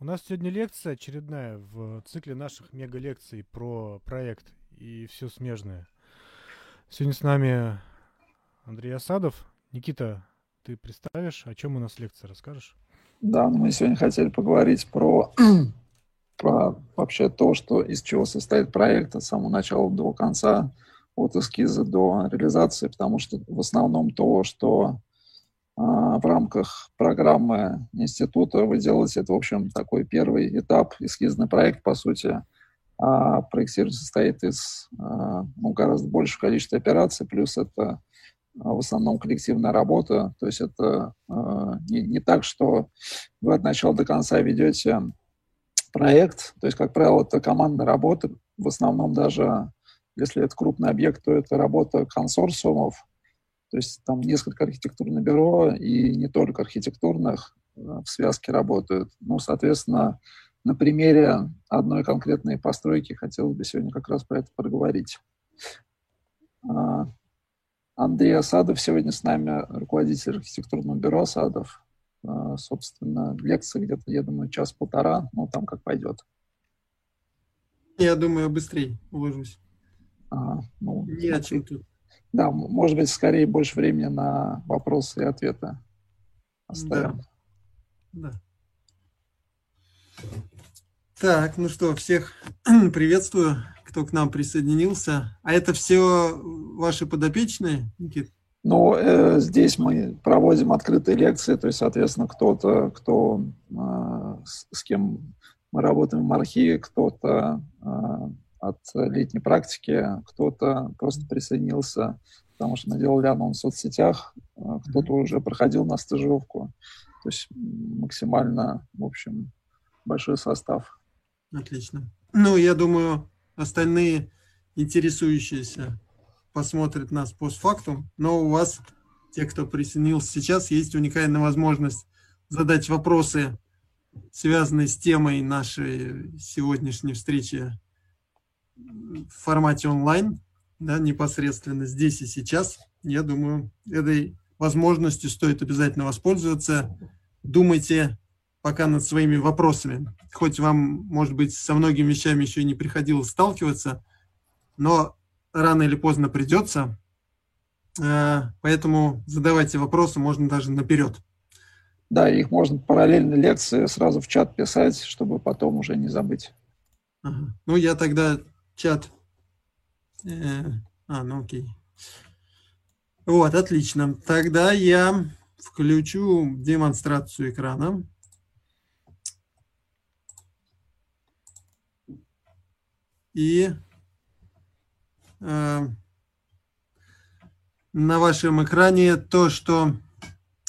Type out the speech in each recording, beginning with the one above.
У нас сегодня лекция очередная в цикле наших мега-лекций про проект и все смежное. Сегодня с нами Андрей Осадов. Никита, ты представишь, о чем у нас лекция, расскажешь? Да, мы сегодня хотели поговорить про, про вообще то, что из чего состоит проект от самого начала до конца, от эскиза до реализации, потому что в основном то, что в рамках программы института вы делаете, это, в общем, такой первый этап, эскизный проект, по сути, а проектирование состоит из а, ну, гораздо большего количества операций, плюс это а, в основном коллективная работа. То есть это не, не так, что вы от начала до конца ведете проект. То есть, как правило, это командная работа. В основном даже, если это крупный объект, то это работа консорциумов, то есть там несколько архитектурных бюро и не только архитектурных э, в связке работают. Ну, соответственно, на примере одной конкретной постройки хотелось бы сегодня как раз про это поговорить. А, Андрей Асадов сегодня с нами, руководитель архитектурного бюро Асадов. А, собственно, лекция где-то, я думаю, час-полтора, ну, там как пойдет. Я думаю, быстрее уложусь. А, ну, Не о чем тут. Да, может быть, скорее больше времени на вопросы и ответы оставим. Да. да. Так, ну что, всех приветствую, кто к нам присоединился. А это все ваши подопечные, Никит? Ну, э, здесь мы проводим открытые лекции, то есть, соответственно, кто-то, кто, э, с, с кем мы работаем в архиве, кто-то э, от летней практики, кто-то просто присоединился, потому что мы делали анонс в соцсетях, а кто-то уже проходил на стажировку. То есть максимально, в общем, большой состав. Отлично. Ну, я думаю, остальные интересующиеся посмотрят нас постфактум, но у вас, те, кто присоединился сейчас, есть уникальная возможность задать вопросы, связанные с темой нашей сегодняшней встречи в формате онлайн, да, непосредственно здесь и сейчас, я думаю, этой возможностью стоит обязательно воспользоваться. Думайте пока над своими вопросами. Хоть вам, может быть, со многими вещами еще и не приходилось сталкиваться, но рано или поздно придется. Э, поэтому задавайте вопросы, можно даже наперед. Да, их можно параллельно лекции сразу в чат писать, чтобы потом уже не забыть. Ага. Ну, я тогда чат. Э, а, ну окей. Вот, отлично. Тогда я включу демонстрацию экрана. И э, на вашем экране то, что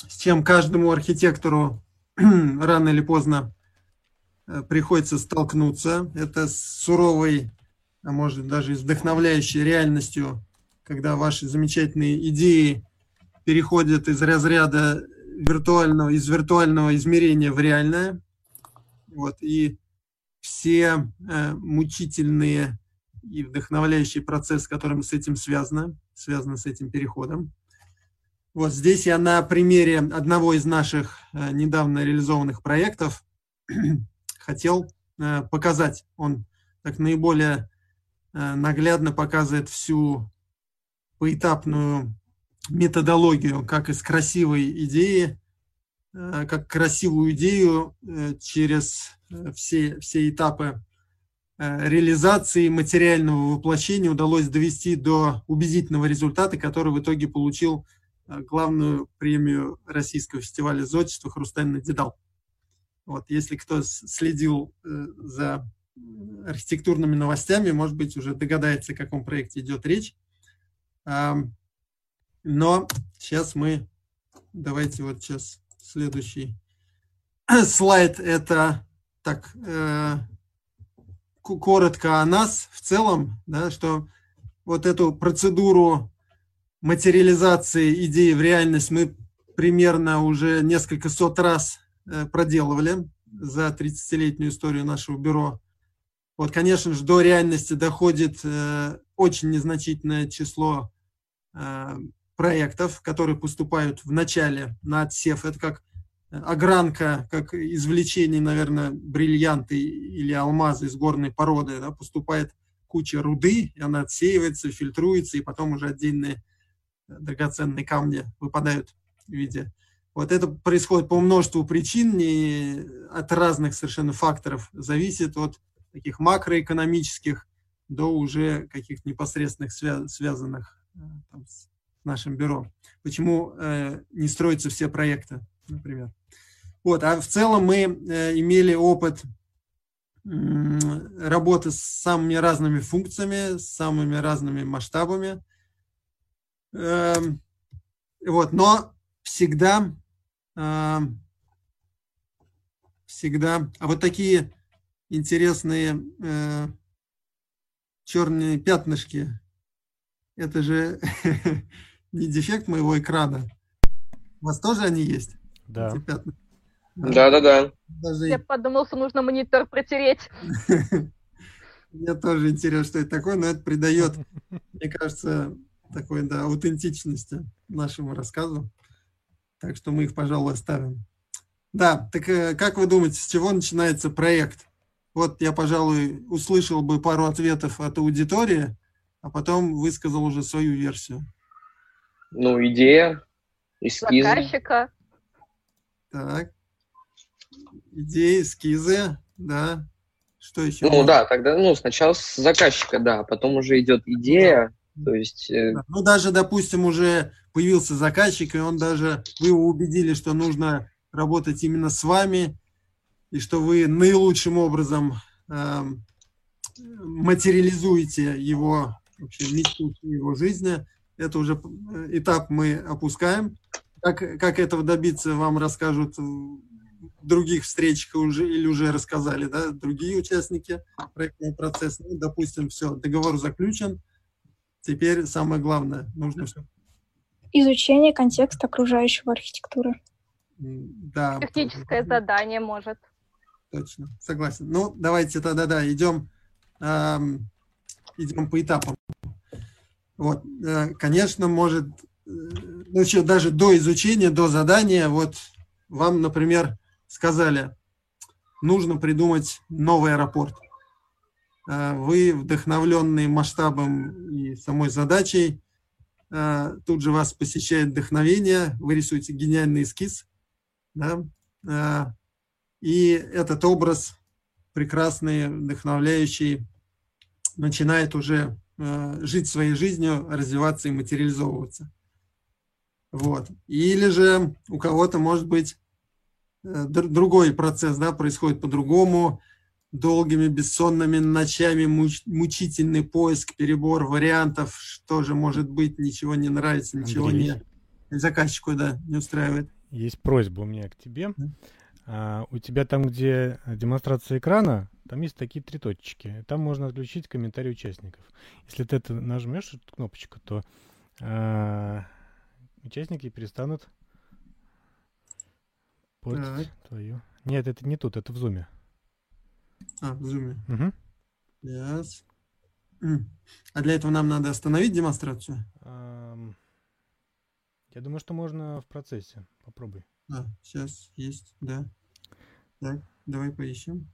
с чем каждому архитектору рано или поздно э, приходится столкнуться. Это суровый а может даже и с вдохновляющей реальностью, когда ваши замечательные идеи переходят из разряда виртуального, из виртуального измерения в реальное. Вот, и все э, мучительные и вдохновляющие процессы, которым с этим связано, связано с этим переходом. Вот здесь я на примере одного из наших э, недавно реализованных проектов хотел э, показать. Он так наиболее наглядно показывает всю поэтапную методологию, как из красивой идеи, э, как красивую идею э, через все, все этапы реализации материального воплощения удалось довести до убедительного результата, который в итоге получил главную премию Российского фестиваля зодчества «Хрустальный дедал». Вот, если кто следил за архитектурными новостями, может быть, уже догадается, о каком проекте идет речь. Но сейчас мы, давайте вот сейчас следующий слайд, это так, э, коротко о нас в целом, да, что вот эту процедуру материализации идеи в реальность мы примерно уже несколько сот раз э, проделывали за 30-летнюю историю нашего бюро. Вот, конечно же, до реальности доходит э, очень незначительное число э, проектов, которые поступают в начале на отсев. Это как огранка, как извлечение, наверное, бриллианты или алмазы из горной породы, да, поступает куча руды, и она отсеивается, фильтруется, и потом уже отдельные драгоценные камни выпадают в виде. Вот это происходит по множеству причин, не от разных совершенно факторов, зависит от таких макроэкономических до уже каких-то непосредственных свя- связанных э, там, с нашим бюро. Почему э, не строятся все проекты, например. Вот, а в целом мы э, имели опыт работы с самыми разными функциями, с самыми разными масштабами. Э, вот, но всегда, э, всегда, а вот такие интересные э, черные пятнышки, это же не дефект моего экрана. У вас тоже они есть? Да. Эти пятна? Да-да-да. Даже Я подумал, что нужно монитор протереть. Мне тоже интересно, что это такое, но это придает, мне кажется, такой, да, аутентичности нашему рассказу. Так что мы их, пожалуй, оставим. Да, так э, как вы думаете, с чего начинается проект? Вот я, пожалуй, услышал бы пару ответов от аудитории, а потом высказал уже свою версию. Ну, идея, эскизы. Заказчика. Так. Идеи, эскизы, да. Что еще? Ну да, тогда, ну, сначала с заказчика, да, а потом уже идет идея, то есть, э, Да. Ну, даже, допустим, уже появился заказчик, и он даже, вы его убедили, что нужно работать именно с вами, и что вы наилучшим образом эм, материализуете его вообще мечту его жизни. Это уже э, этап мы опускаем. Как, как этого добиться, вам расскажут в других встречах уже, или уже рассказали да, другие участники проектного процесса. Ну, допустим, все, договор заключен. Теперь самое главное, нужно что? Изучение контекста окружающего архитектуры. Да, Техническое задание может. Точно, согласен. Ну, давайте тогда, да, идем, ам, идем по этапам. Вот, э, конечно, может, э, ну, еще даже до изучения, до задания, вот вам, например, сказали, нужно придумать новый аэропорт. Э, Вы, вдохновленные масштабом и самой задачей, э, тут же вас посещает вдохновение, вы рисуете гениальный эскиз, да, э, и этот образ прекрасный, вдохновляющий, начинает уже э, жить своей жизнью, развиваться и материализовываться. Вот. Или же у кого-то, может быть, э, др- другой процесс да, происходит по-другому, долгими бессонными ночами, муч- мучительный поиск, перебор вариантов, что же может быть, ничего не нравится, ничего Андрей. не заказчику да, не устраивает. Есть просьба у меня к тебе. Да. А, у тебя там, где демонстрация экрана, там есть такие три точечки. Там можно отключить комментарии участников. Если ты это нажмешь, эту кнопочку, то а, участники перестанут портить Так. твою. Нет, это не тут, это в зуме. А, в зуме. Мгм. Yes. А для этого нам надо остановить демонстрацию? Я думаю, что можно в процессе. Попробуй. А, сейчас есть, да. Так, давай поищем.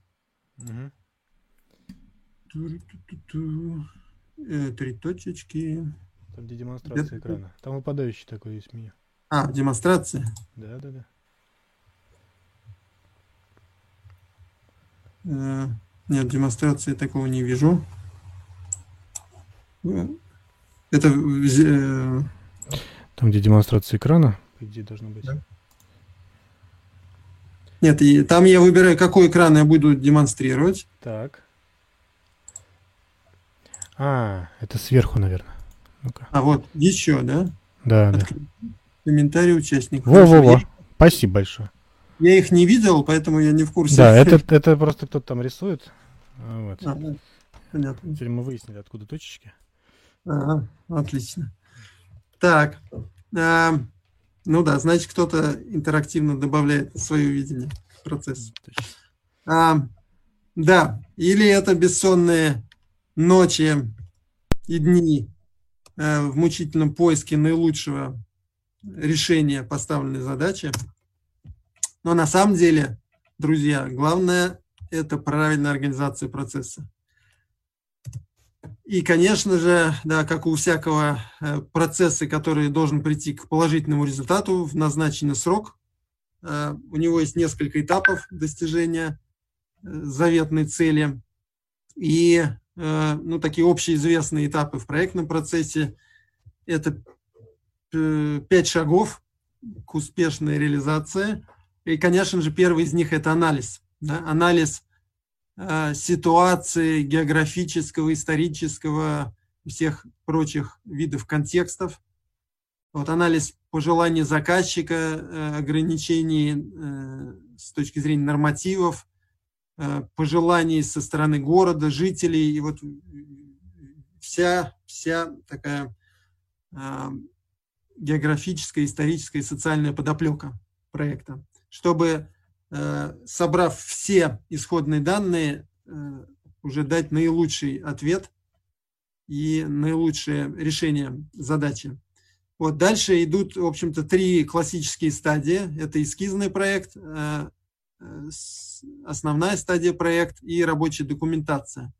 Ту-ру-ту-ту-ту. Э, Три точечки. Там, где демонстрация Это- экрана. Там выпадающий такой есть меню. А, демонстрация. Да, да, да. Э, Нет, демонстрации такого не вижу. Э, Это э, Там, где демонстрация экрана, по идее, должно быть. Да. Нет, и там я выбираю, какой экран я буду демонстрировать. Так. А, это сверху, наверное. Ну-ка. А вот еще, да? Да, да. Открыть Комментарии участников. Во-во-во. Спасибо большое. я их не видел, поэтому я не в курсе. Да, это, это просто кто-то там рисует. А, Вот. А, да. Понятно. Теперь мы выяснили, откуда точечки. Ага, отлично. Так, а, ну да, значит, кто-то интерактивно добавляет свое видение в процесс. А, да, или это бессонные ночи и дни э, в мучительном поиске наилучшего решения поставленной задачи. Но на самом деле, друзья, главное – это правильная организация процесса. И, конечно же, да, как у всякого э, процесса, который должен прийти к положительному результату в назначенный срок, э, у него есть несколько этапов достижения э, заветной цели. И ну, такие общеизвестные этапы в проектном процессе – это пять шагов к успешной реализации. И, конечно же, первый из них – это анализ. Да? Анализ ситуации географического, исторического, всех прочих видов контекстов. Вот анализ пожеланий заказчика, э, ограничений э, с точки зрения нормативов, пожеланий со стороны города, жителей. И вот вся, вся такая географическая, историческая и социальная подоплека проекта, чтобы Э, собрав все исходные данные, э, уже дать наилучший ответ и наилучшее решение задачи. Вот дальше идут, в общем-то, три классические стадии. Это эскизный проект, э, основная стадия проект и рабочая документация.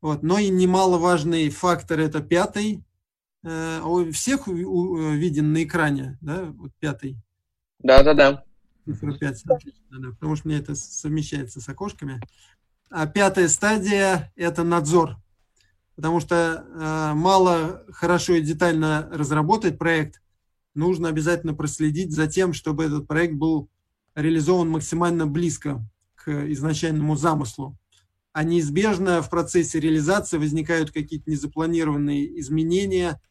Вот. Но и немаловажный фактор – это пятый. У всех виден на экране, да, вот пятый? Да-да-да цифра 5, отлично, потому что мне это совмещается с окошками. А пятая стадия – это надзор, потому что э, мало хорошо и детально разработать проект, нужно обязательно проследить за тем, чтобы этот проект был реализован максимально близко к изначальному замыслу. А неизбежно в процессе реализации возникают какие-то незапланированные изменения –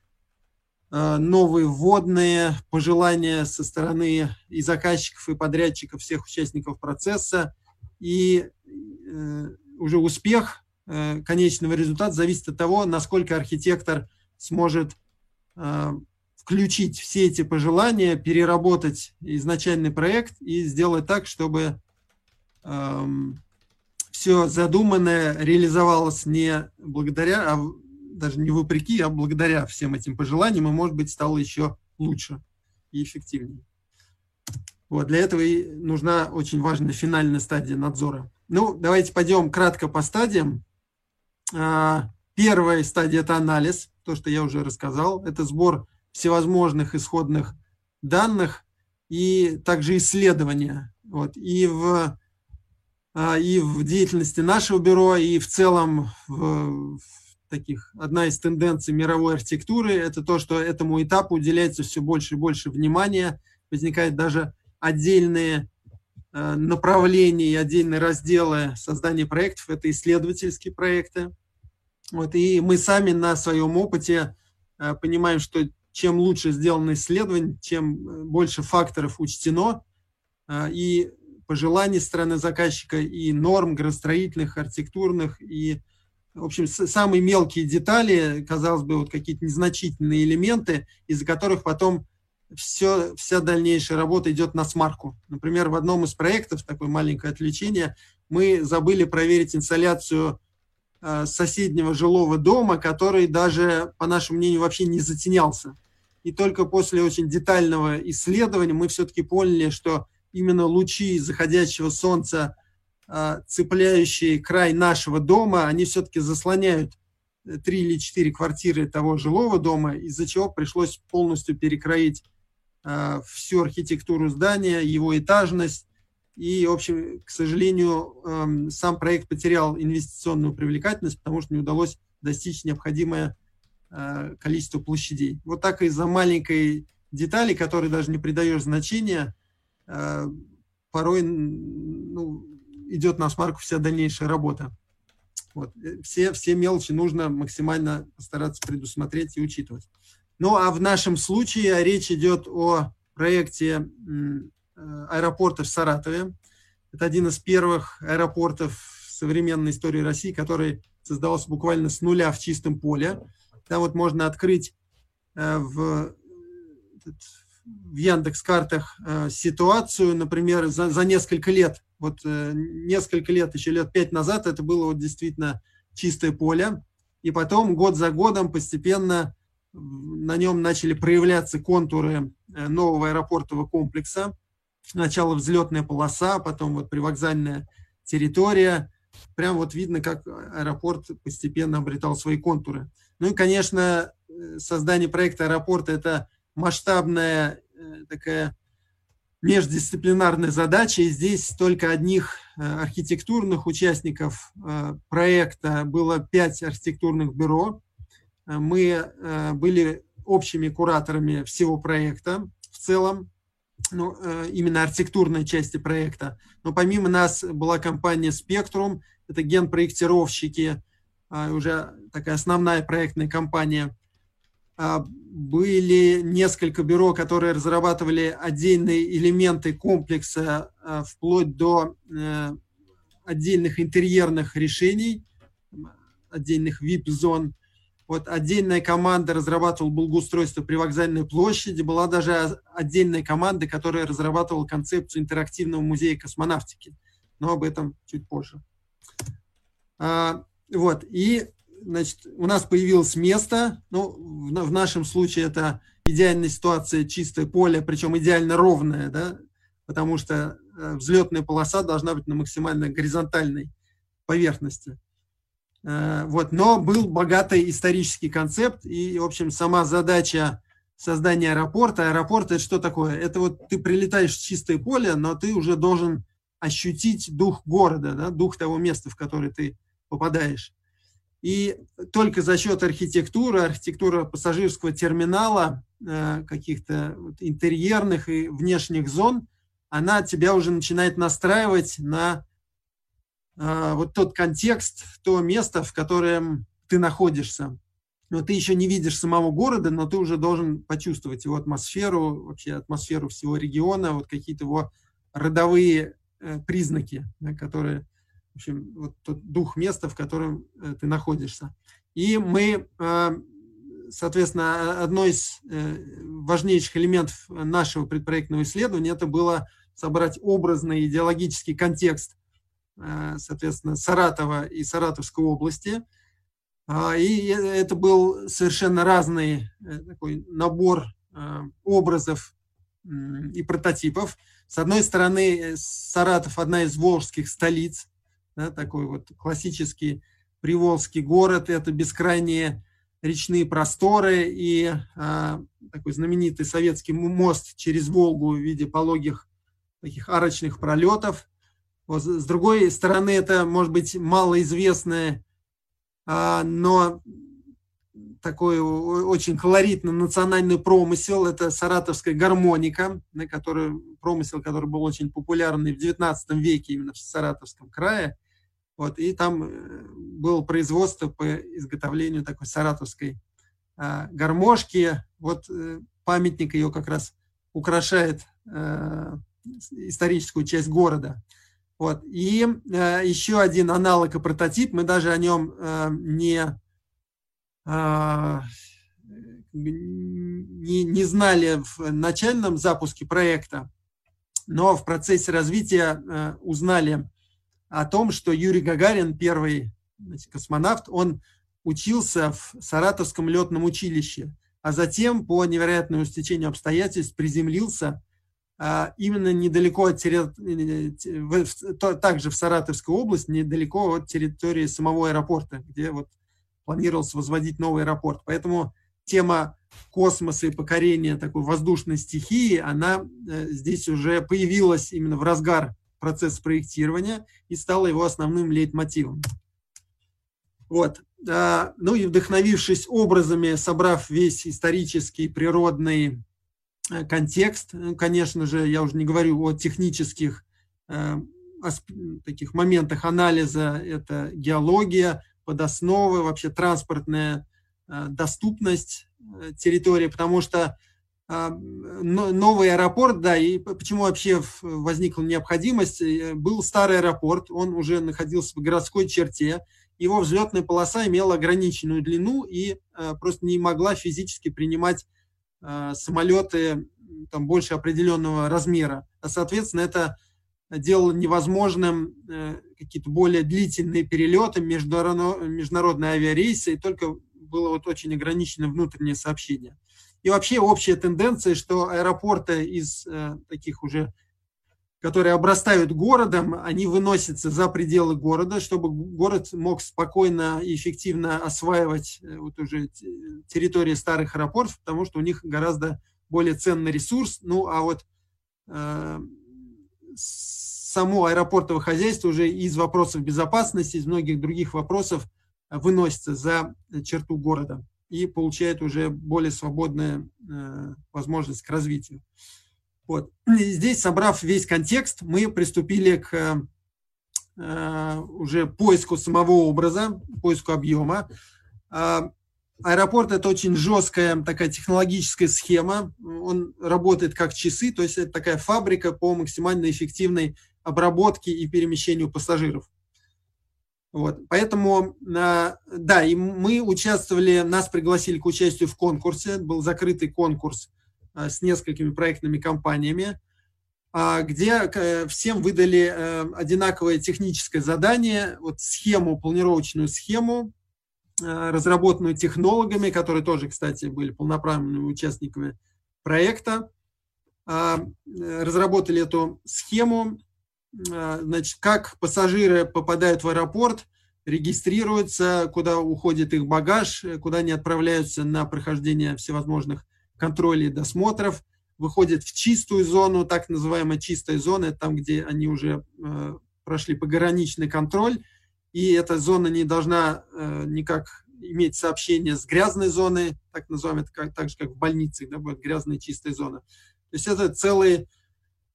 новые вводные, пожелания со стороны и заказчиков, и подрядчиков, всех участников процесса. И э, уже успех э, конечного результата зависит от того, насколько архитектор сможет включить все эти пожелания, переработать изначальный проект и сделать так, чтобы эм, все задуманное реализовалось не благодаря, а даже не вопреки, а благодаря всем этим пожеланиям, и, может быть, стало еще лучше и эффективнее. Вот, для этого и нужна очень важная финальная стадия надзора. Ну, давайте пойдем кратко по стадиям. А, первая стадия – это анализ, то, что я уже рассказал. Это сбор всевозможных исходных данных и также исследования. Вот. И, в, а, и в деятельности нашего бюро, и в целом в, таких, одна из тенденций мировой архитектуры, это то, что этому этапу уделяется все больше и больше внимания, возникают даже отдельные э, направления и отдельные разделы создания проектов, это исследовательские проекты. Вот, и мы сами на своем опыте э, понимаем, что чем лучше сделано исследование, чем э, больше факторов учтено, и пожеланий стороны заказчика, и норм градостроительных, архитектурных, и в общем, самые мелкие детали, казалось бы, вот какие-то незначительные элементы, из-за которых потом все, вся дальнейшая работа идет на смарку. Например, в одном из проектов, такое маленькое отвлечение, мы забыли проверить инсоляцию э, соседнего жилого дома, который даже, по нашему мнению, вообще не затенялся. И только после очень детального исследования мы все-таки поняли, что именно лучи заходящего солнца цепляющие край нашего дома, они все-таки заслоняют э, три или четыре квартиры того жилого дома, из-за чего пришлось полностью перекроить а, всю архитектуру здания, его этажность. И, в общем, к сожалению, эм, сам проект потерял инвестиционную привлекательность, потому что не удалось достичь необходимое э, количество площадей. Вот так из-за маленькой детали, которой даже не придаешь значения, э, порой ну, идет на смарку вся дальнейшая работа. Вот. Э, все, все мелочи нужно максимально постараться предусмотреть и учитывать. Ну а в нашем случае речь идет о проекте э, аэропорта в Саратове. Это один из первых аэропортов в современной истории России, который создавался буквально с нуля в чистом поле. Там вот можно открыть э, в, в Яндекс-картах ситуацию, например, за, за несколько лет вот э, несколько лет, еще лет пять назад, это было вот действительно чистое поле. И потом год за годом постепенно на нем начали проявляться контуры э, нового аэропортового комплекса. сначала взлетная полоса, потом вот привокзальная территория. Прям вот видно, как аэропорт постепенно обретал свои контуры. Ну и, конечно, э, создание проекта аэропорта – это масштабная э, такая междисциплинарная задача, и здесь только одних э, архитектурных участников проекта было пять архитектурных бюро. Мы были общими кураторами всего проекта в целом, ну, именно архитектурной части проекта. Но помимо нас была компания Spectrum, это генпроектировщики, уже такая основная проектная компания. А, были несколько бюро, которые разрабатывали отдельные элементы комплекса а, вплоть до э, отдельных интерьерных решений, отдельных VIP-зон. Вот отдельная команда разрабатывала благоустройство при вокзальной площади, была даже отдельная команда, которая разрабатывала концепцию интерактивного музея космонавтики. Но об этом чуть позже. А, вот, и значит, у нас появилось место, ну, в, в нашем случае это идеальная ситуация, чистое поле, причем идеально ровное, да, потому что э, взлетная полоса должна быть на максимально горизонтальной поверхности. Э, вот, но был богатый исторический концепт, и, в общем, сама задача создания аэропорта. Аэропорт – это что такое? Это вот ты прилетаешь в чистое поле, но ты уже должен ощутить дух города, да, дух того места, в которое ты попадаешь. И только за счет архитектуры, архитектуры пассажирского терминала, э, каких-то интерьерных и внешних зон, она тебя уже начинает настраивать на э, вот тот контекст, то место, в котором ты находишься. Но ты еще не видишь самого города, но ты уже должен почувствовать его атмосферу, вообще атмосферу всего региона, вот какие-то его родовые э, признаки, которые в общем, вот тот дух места, в котором э, ты находишься. И мы, э, соответственно, одно из э, важнейших элементов нашего предпроектного исследования это было собрать образный идеологический контекст, соответственно, Саратова и Саратовской области. А, и это был совершенно разный такой набор образов и прототипов. С одной стороны, Саратов одна из волжских столиц, да, такой вот классический приволжский город, это бескрайние речные просторы и а, такой знаменитый советский мост через Волгу в виде пологих таких арочных пролетов. Вот, с другой стороны, это, может быть, малоизвестное, а, но такой очень колоритный национальный промысел. Это саратовская гармоника, на который, промысел, который был очень популярный в XIX веке именно в Саратовском крае. Вот, и там э, было производство по изготовлению такой саратовской э, гармошки. Вот э, памятник ее как раз украшает э, историческую часть города. Вот. И э, еще один аналог и прототип, мы даже о нем э, не, э, не, не знали в начальном запуске проекта, но в процессе развития э, узнали о том, что Юрий Гагарин, первый значит, космонавт, он учился в Саратовском летном училище, а затем по невероятному стечению обстоятельств приземлился а, именно недалеко от территории, также в Саратовской области, недалеко от территории самого аэропорта, где вот планировалось возводить новый аэропорт. Поэтому тема космоса и покорения такой воздушной стихии, она э, здесь уже появилась именно в разгар процесс проектирования и стало его основным лейтмотивом. Вот. Ну и вдохновившись образами, собрав весь исторический, природный э, контекст, ну, конечно же, я уже не говорю о технических э, таких моментах анализа, это геология, подосновы, вообще транспортная э, доступность территории, потому что новый аэропорт, да, и почему вообще возникла необходимость, э, был старый аэропорт, он уже находился в городской черте, его взлетная полоса имела ограниченную длину и э, просто не могла физически принимать э, самолеты там, больше определенного размера. А, соответственно, это делало невозможным какие-то более длительные перелеты, международные авиарейсы, и только было вот очень ограниченное внутреннее сообщение. И вообще общая тенденция, что аэропорты из э, таких уже которые обрастают городом, они выносятся за пределы города, чтобы город мог спокойно и эффективно осваивать э, вот уже территории старых аэропортов, потому что у них гораздо более ценный ресурс. Ну, а вот э, само аэропортовое хозяйство уже из вопросов безопасности, из многих других вопросов выносится за черту города и получает уже более свободную э, возможность к развитию. Вот. И здесь, собрав весь контекст, мы приступили к э, уже поиску самого образа, поиску объема. Э, Аэропорт – это очень жесткая такая технологическая схема. Он работает как часы, то есть это такая фабрика по максимально эффективной обработке и перемещению пассажиров. Вот. Поэтому, да, и мы участвовали, нас пригласили к участию в конкурсе, был закрытый конкурс а, с несколькими проектными компаниями, а, где э, всем выдали э, одинаковое техническое задание, вот схему, планировочную схему разработанную технологами, которые тоже, кстати, были полноправными участниками проекта. А, э, разработали эту схему, значит, как пассажиры попадают в аэропорт, регистрируются, куда уходит их багаж, куда они отправляются на прохождение всевозможных контролей и досмотров, выходят в чистую зону, так называемая чистая зона, это там, где они уже прошли пограничный контроль, и эта зона не должна э, никак иметь сообщение с грязной зоной, так называемой, как, так же, как в больнице, да, будет грязная чистая зона. То есть это целый,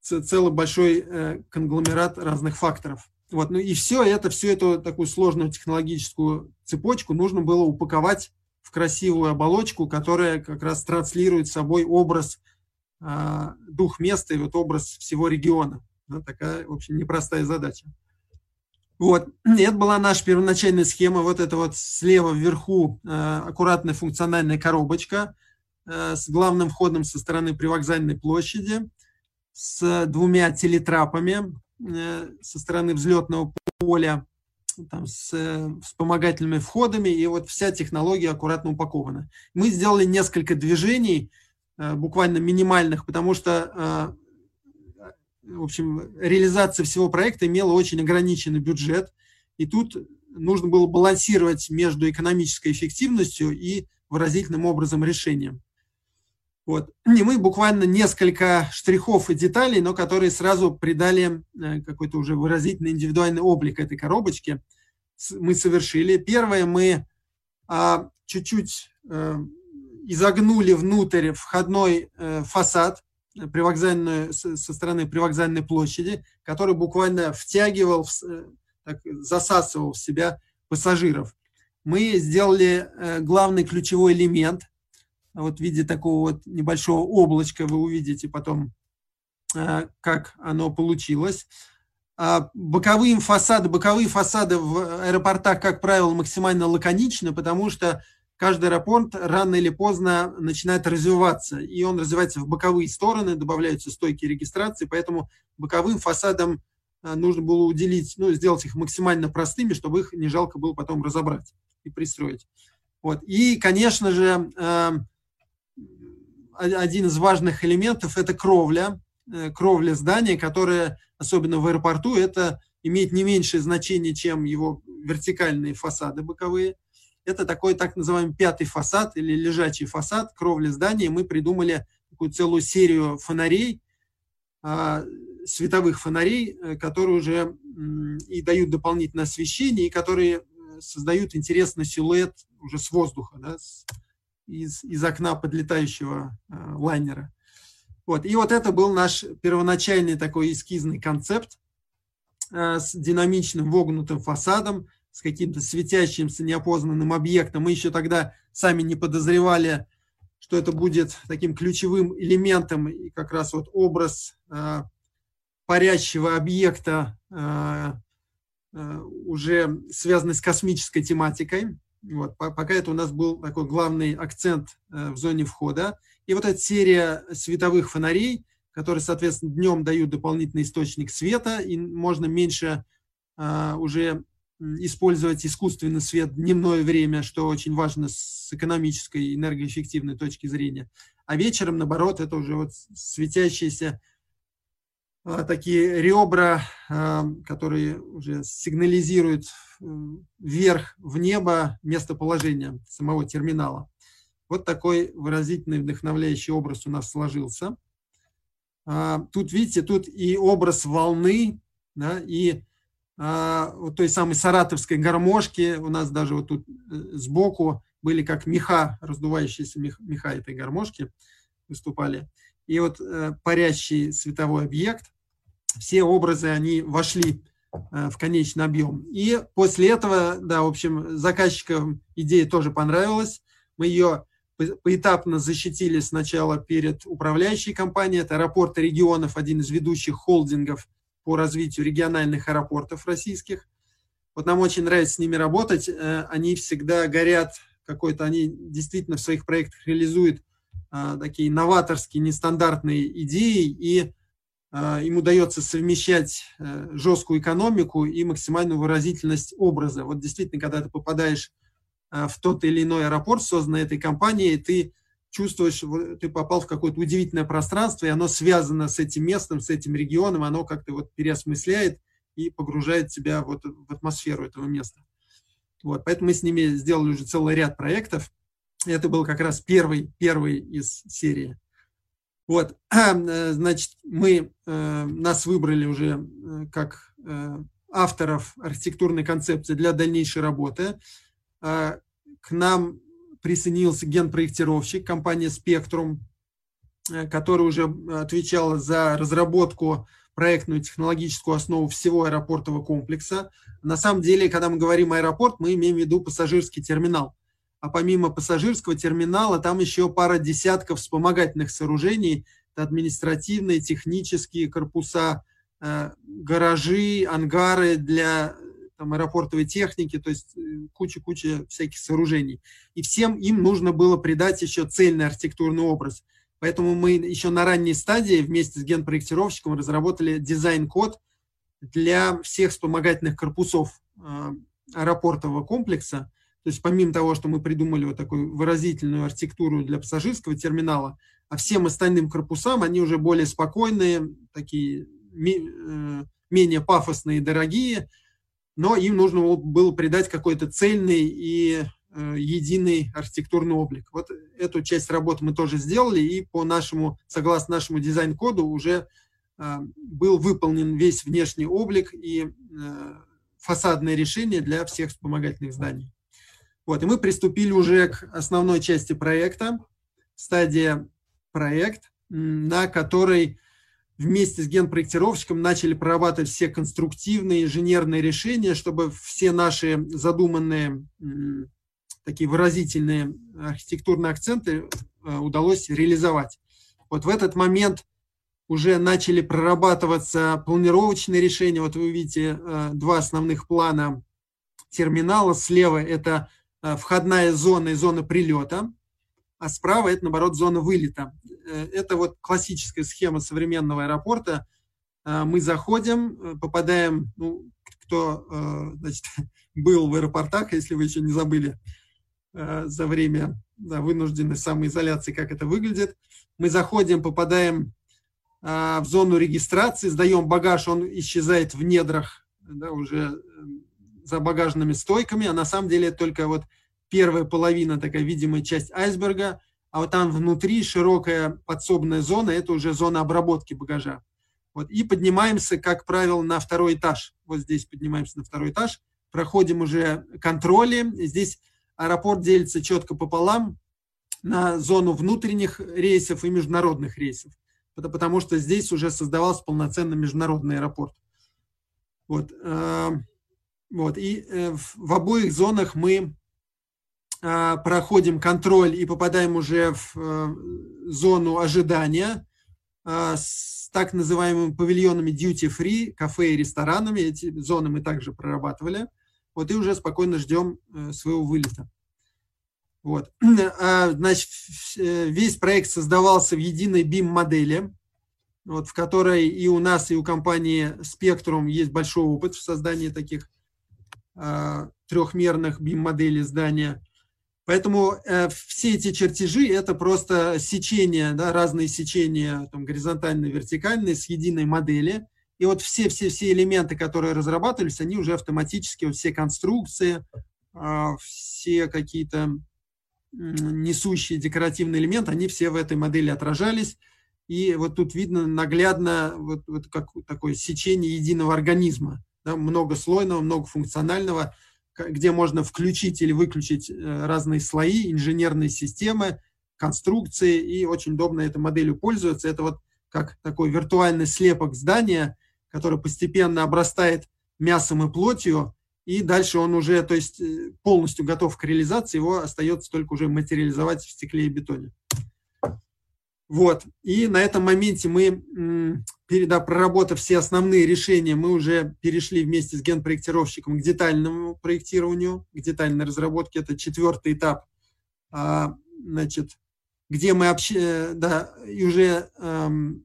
целый большой э, конгломерат разных факторов. Вот, ну и все это, всю эту такую сложную технологическую цепочку нужно было упаковать в красивую оболочку, которая как раз транслирует собой образ, э, дух места и вот образ всего региона. Да, такая, в общем, непростая задача. Вот, это была наша первоначальная схема. Вот это вот слева вверху э, аккуратная функциональная коробочка э, с главным входом со стороны привокзальной площади, с двумя телетрапами э, со стороны взлетного поля, там, с э, вспомогательными входами, и вот вся технология аккуратно упакована. Мы сделали несколько движений, э, буквально минимальных, потому что в общем, реализация всего проекта имела очень ограниченный бюджет, и тут нужно было балансировать между экономической эффективностью и выразительным образом решением. Вот. И мы буквально несколько штрихов и деталей, но которые сразу придали э, какой-то уже выразительный индивидуальный облик этой коробочки, мы совершили. Первое, мы а, чуть-чуть а, изогнули внутрь входной а, фасад, привокзальную, со стороны привокзальной площади, который буквально втягивал, э, так, засасывал в себя пассажиров. Мы сделали э, главный ключевой элемент, вот в виде такого вот небольшого облачка, вы увидите потом, э, как оно получилось. А боковые фасады, боковые фасады в аэропортах, как правило, максимально лаконичны, потому что каждый аэропорт рано или поздно начинает развиваться, и он развивается в боковые стороны, добавляются стойки регистрации, поэтому боковым фасадам э, нужно было уделить, ну, сделать их максимально простыми, чтобы их не жалко было потом разобрать и пристроить. Вот. И, конечно же, э, один из важных элементов – это кровля, э, кровля здания, которая, особенно в аэропорту, это имеет не меньшее значение, чем его вертикальные фасады боковые – это такой так называемый пятый фасад или лежачий фасад кровли здания. Мы придумали такую целую серию фонарей, а, световых фонарей, э, которые уже и дают дополнительное освещение, и которые э, создают интересный силуэт уже с воздуха, да, из, из окна подлетающего э, лайнера. Вот. И вот это был наш первоначальный такой эскизный концепт с динамичным вогнутым фасадом, с каким-то светящимся неопознанным объектом. Мы еще тогда сами не подозревали, что это будет таким ключевым элементом, и как раз вот образ э, парящего объекта э, э, уже связанный с космической тематикой. Вот, пока это у нас был такой главный акцент э, в зоне входа. И вот эта серия световых фонарей, которые, соответственно, днем дают дополнительный источник света, и можно меньше э, уже использовать искусственный свет дневное время, что очень важно с экономической, энергоэффективной точки зрения. А вечером, наоборот, это уже вот светящиеся а, такие ребра, а, которые уже сигнализируют э, вверх в небо местоположение самого терминала. Вот такой выразительный, вдохновляющий образ у нас сложился. А, тут, видите, тут и образ волны, да, и вот той самой саратовской гармошки, у нас даже вот тут э, сбоку были как меха, раздувающиеся меха этой гармошки выступали. И вот э, парящий световой объект, все образы, они вошли э, в конечный объем. И после этого, да, в общем, заказчикам идея тоже понравилась. Мы ее поэтапно защитили сначала перед управляющей компанией, это аэропорты регионов, один из ведущих холдингов по развитию региональных аэропортов российских. Вот нам очень нравится с ними работать, э, они всегда горят какой-то, они действительно в своих проектах реализуют а, такие новаторские, нестандартные идеи, и им удается совмещать э, жесткую экономику и максимальную выразительность образа. Вот действительно, когда ты попадаешь а, в тот или иной аэропорт, созданный этой компанией, ты чувствуешь, ты попал в какое-то удивительное пространство, и оно связано с этим местом, с этим регионом, оно как-то вот переосмысляет и погружает тебя вот в атмосферу этого места. Вот, поэтому мы с ними сделали уже целый ряд проектов. Это был как раз первый, первый из серии. Вот, э, значит, мы, э, нас выбрали уже э, как авторов архитектурной концепции для дальнейшей работы. К нам присоединился генпроектировщик, компания Spectrum, которая уже отвечала за разработку проектную технологическую основу всего аэропортового комплекса. На самом деле, когда мы говорим аэропорт, мы имеем в виду пассажирский терминал. А помимо пассажирского терминала, там еще пара десятков вспомогательных сооружений, это административные, технические корпуса, э, гаражи, ангары для там, аэропортовой техники, то есть э, куча-куча всяких сооружений. И всем им нужно было придать еще цельный архитектурный образ – Поэтому мы еще на ранней стадии вместе с генпроектировщиком разработали дизайн-код для всех вспомогательных корпусов э, аэропортового комплекса. То есть помимо того, что мы придумали вот такую выразительную архитектуру для пассажирского терминала, а всем остальным корпусам они уже более спокойные, такие э, менее пафосные и дорогие, но им нужно было придать какой-то цельный и Э, единый архитектурный облик. Вот эту часть работы мы тоже сделали, и по нашему, согласно нашему дизайн-коду, уже э, был выполнен весь внешний облик и фасадное решение для всех вспомогательных зданий. Вот, и мы приступили уже к основной части проекта, стадия проект, на которой вместе с генпроектировщиком начали прорабатывать все конструктивные инженерные решения, чтобы все наши задуманные такие выразительные архитектурные акценты э, удалось реализовать. Вот в этот момент уже начали прорабатываться планировочные решения. Вот вы видите э, два основных плана терминала. Слева это входная зона и зона прилета, а справа это, наоборот, зона вылета. Это вот классическая схема современного аэропорта. Мы заходим, попадаем, ну, кто значит, был в аэропортах, если вы еще не забыли, Э, за время да, вынужденной самоизоляции, как это выглядит. Мы заходим, попадаем в зону регистрации, сдаем багаж, он исчезает в недрах да, уже э, за багажными стойками, а на самом деле только вот первая половина, такая видимая часть айсберга, а вот там внутри широкая подсобная зона, это уже зона обработки багажа. Вот, и поднимаемся, как правило, на второй этаж. Вот здесь поднимаемся на второй этаж, проходим уже контроли. Здесь аэропорт делится четко пополам на зону внутренних рейсов и международных рейсов, потому что здесь уже создавался полноценный международный аэропорт. Вот, э, вот. И э, в обоих зонах мы э, проходим контроль и попадаем уже в зону ожидания с так называемыми павильонами duty free, кафе и ресторанами. Эти зоны мы также прорабатывали вот и уже спокойно ждем э, своего вылета. Вот. А, значит, э, весь проект создавался в единой BIM-модели, вот, в которой и у нас, и у компании Spectrum есть большой опыт в создании таких а, трехмерных BIM-моделей здания. Поэтому э, все эти чертежи – это просто сечения, да, разные сечения там, горизонтальные, вертикальные с единой модели. И вот все-все-все элементы, которые разрабатывались, они уже автоматически, вот все конструкции, э, все какие-то несущие декоративные элементы, они все в этой модели отражались. И вот тут видно наглядно вот, вот как такое сечение единого организма, да, многослойного, многофункционального, где можно включить или выключить э, разные слои, инженерные системы, конструкции, и очень удобно этой моделью пользоваться. Это вот как такой виртуальный слепок здания, который постепенно обрастает мясом и плотью, и дальше он уже, то есть э, полностью готов к реализации, его остается только уже материализовать в стекле и бетоне. Вот. И на этом моменте мы, да, проработав все основные решения, мы уже перешли вместе с генпроектировщиком к детальному проектированию, к детальной разработке. Это четвертый этап, а, значит, где мы вообще, да, и уже эм,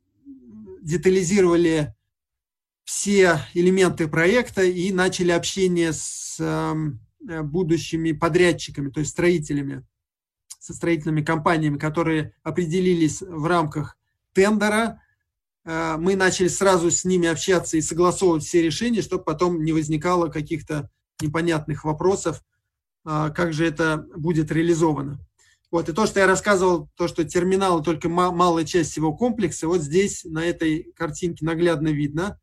детализировали все элементы проекта и начали общение с эм, будущими подрядчиками, то есть строителями со строительными компаниями, которые определились в рамках тендера. Э, мы начали сразу с ними общаться и согласовывать все решения, чтобы потом не возникало каких-то непонятных вопросов, э, как же это будет реализовано. Вот, и то, что я рассказывал, то, что терминалы только малая часть всего комплекса, вот здесь на этой картинке наглядно видно.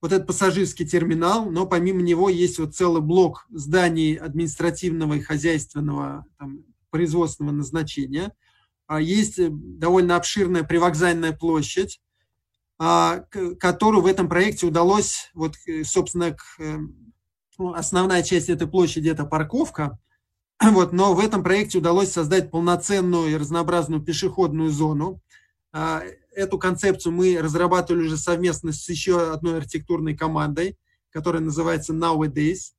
Вот этот пассажирский терминал, но помимо него есть вот целый блок зданий административного и хозяйственного, там, производственного назначения. А есть э, довольно обширная привокзальная площадь, а, которую в этом проекте удалось, вот, э, собственно, э, ну, основная часть этой площади – это парковка, вот, но в этом проекте удалось создать полноценную и разнообразную пешеходную зону. А, эту концепцию мы разрабатывали уже совместно с еще одной архитектурной командой, которая называется Nowadays.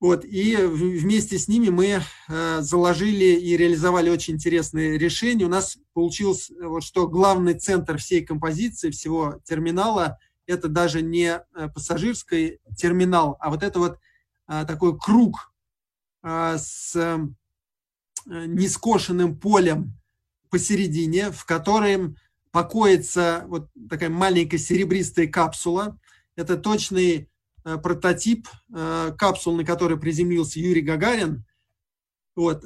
Вот, и вместе с ними мы э, заложили и реализовали очень интересные решения. У нас получилось, вот, что главный центр всей композиции, всего терминала, это даже не э, пассажирский терминал, а вот это вот э, такой круг с нескошенным полем посередине, в котором покоится вот такая маленькая серебристая капсула. Это точный Э, прототип э, капсул, на которой приземлился Юрий Гагарин. Вот,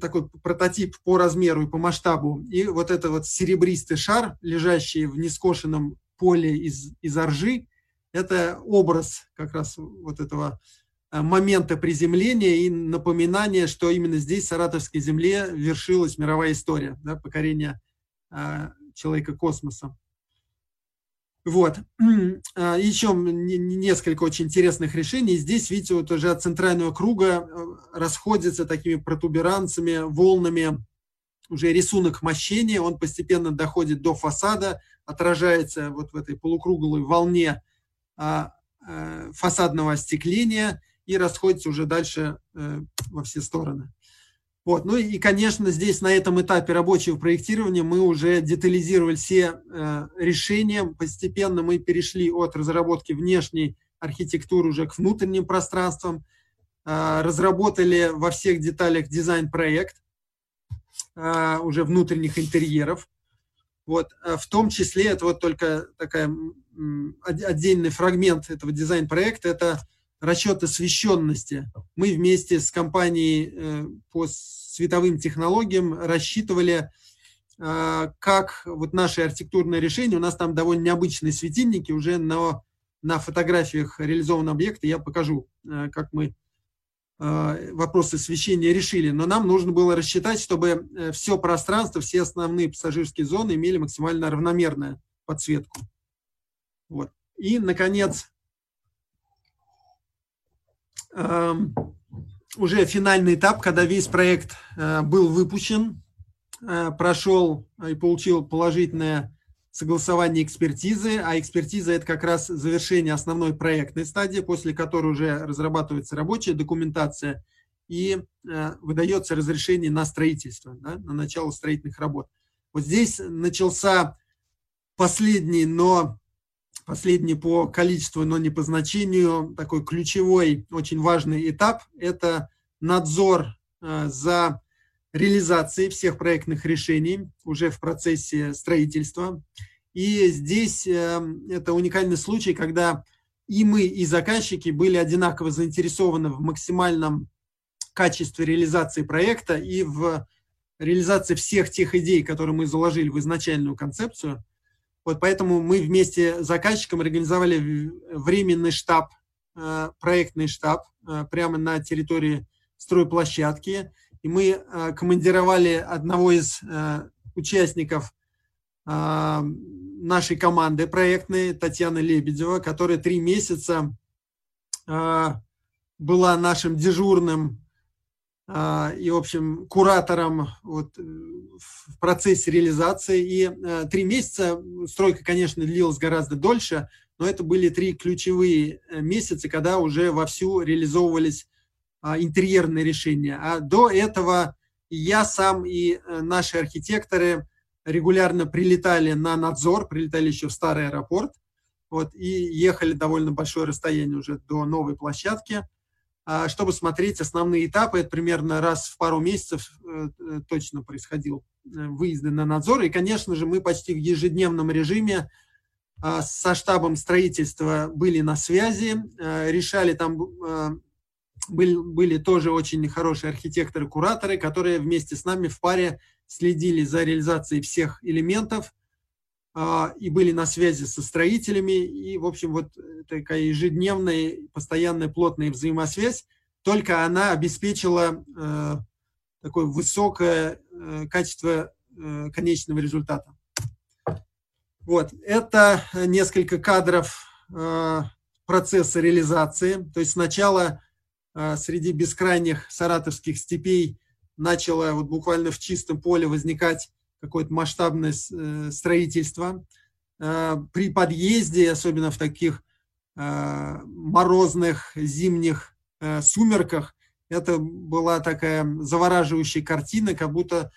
такой прототип по размеру и по масштабу. И вот это вот серебристый шар, лежащий в нескошенном поле из, из ржи, это образ как раз вот этого э, момента приземления и напоминание, что именно здесь, в Саратовской земле, вершилась мировая история да, покорения э, человека космоса. Вот. А, Еще несколько очень интересных решений. Здесь, видите, вот уже от центрального круга э, расходится такими протуберанцами, волнами уже рисунок мощения. Он постепенно доходит до фасада, отражается вот в этой полукруглой волне а, э, фасадного остекления и расходится уже дальше э, во все стороны. Вот. Ну и, конечно, здесь на этом этапе рабочего проектирования мы уже детализировали все э, решения. Постепенно мы перешли от разработки внешней архитектуры уже к внутренним пространствам, э, разработали во всех деталях дизайн-проект э, уже внутренних интерьеров. Вот, э, в том числе, это вот только такая отдельный фрагмент этого дизайн-проекта, это расчет освещенности. Мы вместе с компанией э, по световым технологиям рассчитывали, э, как вот наши архитектурные решения, у нас там довольно необычные светильники, уже на, на фотографиях реализованного объекта я покажу, э, как мы вопросы освещения решили. Но нам нужно было рассчитать, чтобы все пространство, все основные пассажирские зоны имели максимально равномерную подсветку. Вот. И, наконец, уже финальный этап, когда весь проект э, был выпущен, э, прошел и получил положительное согласование экспертизы, а экспертиза – это как раз завершение основной проектной стадии, после которой уже разрабатывается рабочая документация и э, выдается разрешение на строительство, да, на начало строительных работ. Вот здесь начался последний, но последний по количеству, но не по значению, такой ключевой, очень важный этап – это надзор за реализацией всех проектных решений уже в процессе строительства. И здесь это уникальный случай, когда и мы, и заказчики были одинаково заинтересованы в максимальном качестве реализации проекта и в реализации всех тех идей, которые мы заложили в изначальную концепцию. Вот поэтому мы вместе с заказчиком организовали временный штаб, э, проектный штаб э, прямо на территории стройплощадки. И мы э, командировали одного из участников нашей команды проектной, Татьяна Лебедева, которая три месяца была нашим дежурным и, в общем, куратором вот, э, в процессе реализации. И э, три месяца, стройка, конечно, длилась гораздо дольше, но это были три ключевые э, месяца, когда уже вовсю реализовывались а, интерьерные решения. А до этого я сам и наши архитекторы регулярно прилетали на надзор, прилетали еще в старый аэропорт, вот, и ехали довольно большое расстояние уже до новой площадки – а, чтобы смотреть основные этапы. Это примерно раз в пару месяцев э, э, точно происходил э, выезды на надзор. И, конечно же, мы почти в ежедневном режиме а, со штабом строительства были на связи, решали там, были, были тоже очень хорошие архитекторы-кураторы, которые вместе с нами в паре следили за реализацией всех элементов, а, и были на связи со строителями, и, в общем, вот такая ежедневная, постоянная, плотная взаимосвязь, только она обеспечила э, такое высокое э, качество э, конечного результата. Вот, это несколько кадров процесса реализации. То есть сначала среди бескрайних саратовских степей начало вот буквально в чистом поле возникать какое-то масштабное э, строительство. Э, при подъезде, особенно в таких э, морозных зимних сумерках, это была такая завораживающая картина, как будто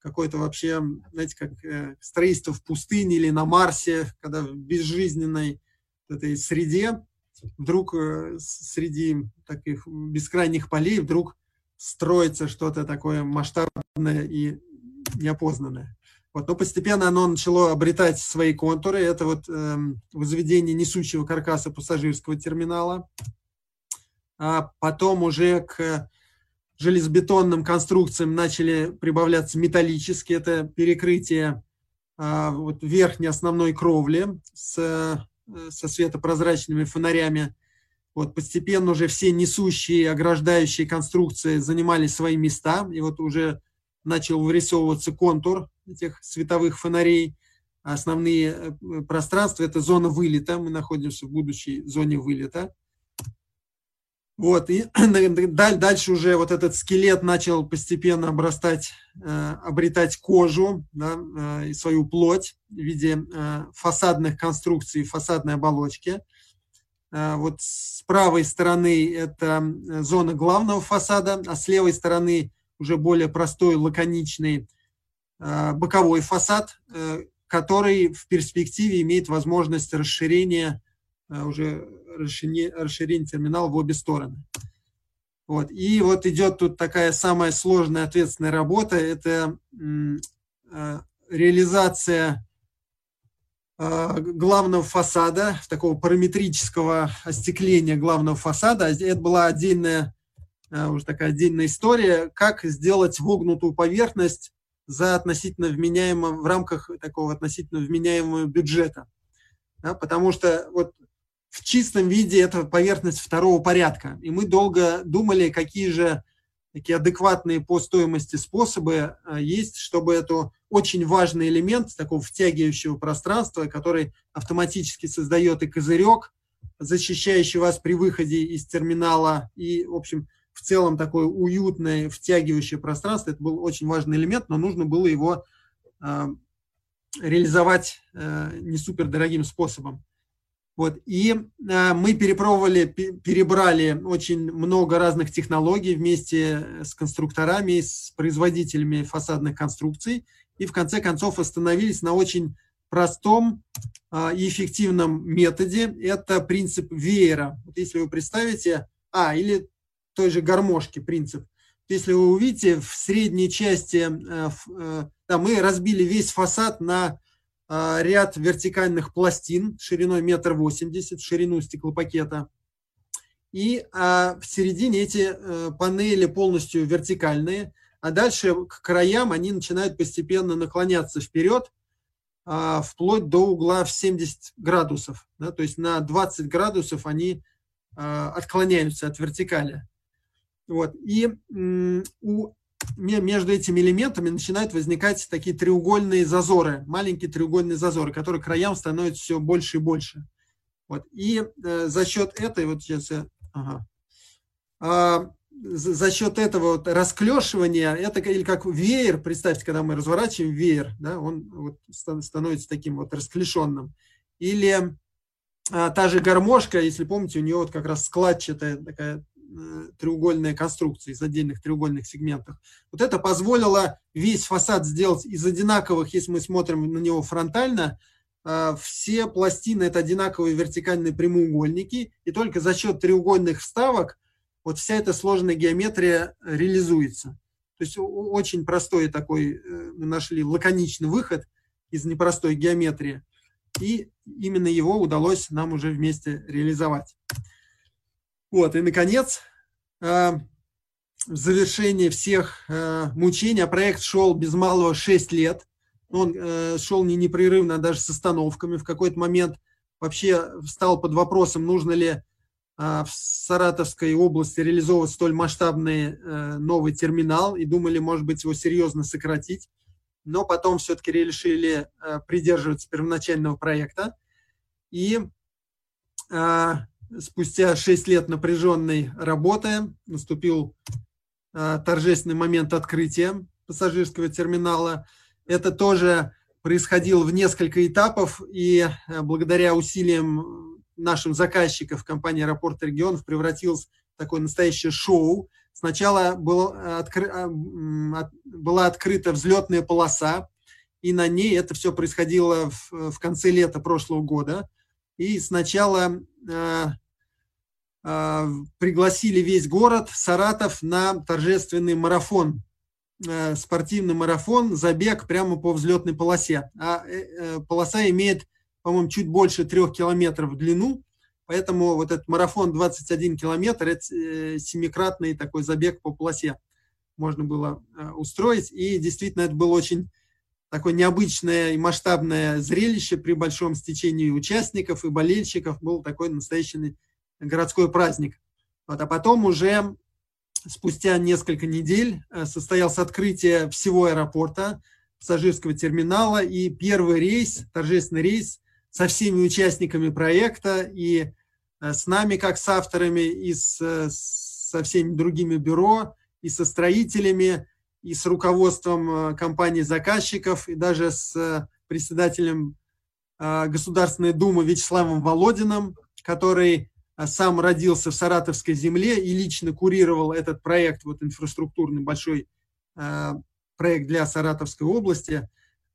какое-то вообще, знаете, как строительство в пустыне или на Марсе, когда в безжизненной этой среде вдруг среди таких бескрайних полей вдруг строится что-то такое масштабное и неопознанное. Вот, но постепенно оно начало обретать свои контуры. Это вот э, возведение несущего каркаса пассажирского терминала. А потом уже к железобетонным конструкциям начали прибавляться металлические. Это перекрытие а, вот, верхней основной кровли с, э, со светопрозрачными фонарями. Вот постепенно уже все несущие, ограждающие конструкции занимали свои места. И вот уже начал вырисовываться контур этих световых фонарей. Основные э, пространства – это зона вылета. Мы находимся в будущей зоне вылета. Вот, и дальше уже вот этот скелет начал постепенно обрастать, э, обретать кожу, да, э, и свою плоть в виде фасадных конструкций, фасадной оболочки. Вот с правой стороны это зона главного фасада, а с левой стороны уже более простой, лаконичный э, боковой фасад, э, который в перспективе имеет возможность расширения, э, уже расширения, расширения терминала в обе стороны. Вот. И вот идет тут такая самая сложная ответственная работа, это реализация главного фасада, такого параметрического остекления главного фасада. Это была отдельная уже такая отдельная история, как сделать вогнутую поверхность за относительно вменяемым, в рамках такого относительно вменяемого бюджета. Да, потому что вот в чистом виде это поверхность второго порядка. И мы долго думали, какие же такие адекватные по стоимости способы э, есть, чтобы это очень важный элемент такого втягивающего пространства, который автоматически создает и козырек, защищающий вас при выходе из терминала, и, в общем, в целом такое уютное, втягивающее пространство. Это был очень важный элемент, но нужно было его э, реализовать э, не супер дорогим способом. Вот. И э, мы перепробовали, перебрали очень много разных технологий вместе с конструкторами, с производителями фасадных конструкций. И в конце концов остановились на очень простом и эффективном методе. Это принцип веера. Вот если вы представите, а, или той же гармошки принцип. если вы увидите, в средней части да, мы разбили весь фасад на ряд вертикальных пластин шириной метр восемьдесят, ширину стеклопакета. И в середине эти панели полностью вертикальные, а дальше к краям они начинают постепенно наклоняться вперед, а, вплоть до угла в 70 градусов. Да, то есть на 20 градусов они а, отклоняются от вертикали. Вот. И у, между этими элементами начинают возникать такие треугольные зазоры, маленькие треугольные зазоры, которые краям становятся все больше и больше. Вот. И э, за счет этой, вот сейчас я, ага, а, за счет этого вот расклешивания, это или как веер, представьте, когда мы разворачиваем веер, да, он вот становится таким вот расклешенным. Или а, та же гармошка, если помните, у нее вот как раз складчатая такая треугольная конструкция из отдельных треугольных сегментов. Вот это позволило весь фасад сделать из одинаковых, если мы смотрим на него фронтально, э, все пластины это одинаковые вертикальные прямоугольники, и только за счет треугольных вставок вот вся эта сложная геометрия реализуется. То есть очень простой такой, э, мы нашли лаконичный выход из непростой геометрии, и именно его удалось нам уже вместе реализовать. Вот, и, наконец, э, в завершении всех э, мучений, а проект шел без малого 6 лет, он шел не непрерывно, а даже с остановками. В какой-то момент вообще стал под вопросом, нужно ли в Саратовской области реализовывать столь масштабный э, новый терминал и думали, может быть, его серьезно сократить. Но потом все-таки решили э, придерживаться первоначального проекта. И спустя 6 лет напряженной работы наступил а, торжественный момент открытия пассажирского терминала. Это тоже происходило в несколько этапов, и э, благодаря усилиям нашим заказчиков компании «Аэропорт регионов» превратилось в такое настоящее шоу. Сначала был откры... А, была открыта взлетная полоса, и на ней это все происходило в конце лета прошлого года. И сначала э, э, пригласили весь город, Саратов, на торжественный марафон, э, спортивный марафон, забег прямо по взлетной полосе. А э, полоса имеет по-моему, чуть больше трех километров в длину, поэтому вот этот марафон 21 километр, это семикратный такой забег по полосе можно было устроить, и действительно это было очень такое необычное и масштабное зрелище при большом стечении участников и болельщиков, был такой настоящий городской праздник. Вот, а потом уже спустя несколько недель э, состоялось открытие всего аэропорта, пассажирского терминала, и первый рейс, торжественный рейс со всеми участниками проекта и э, с нами как с авторами, и с, э, со всеми другими бюро, и со строителями, и с руководством э, компании заказчиков, и даже с председателем Государственной Думы Вячеславом Володиным, который сам родился в Саратовской земле и лично курировал этот проект, вот инфраструктурный большой проект для Саратовской области.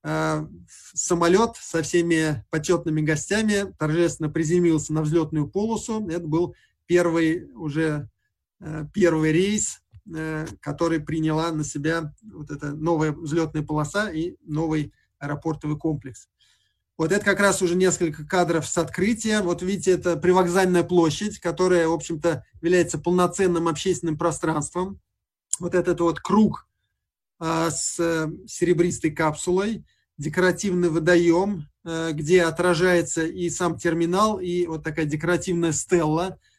Э, самолет со всеми почетными гостями торжественно приземлился на взлетную полосу. Это был первый уже э, первый рейс, э, который приняла на себя вот эта новая взлетная полоса и новый аэропортовый комплекс. Вот это как раз уже несколько кадров с открытия. Вот видите, это привокзальная площадь, которая, в общем-то, является полноценным общественным пространством. Вот этот вот круг а, с серебристой капсулой, декоративный водоем, э, где отражается и сам терминал, и вот такая декоративная стелла э,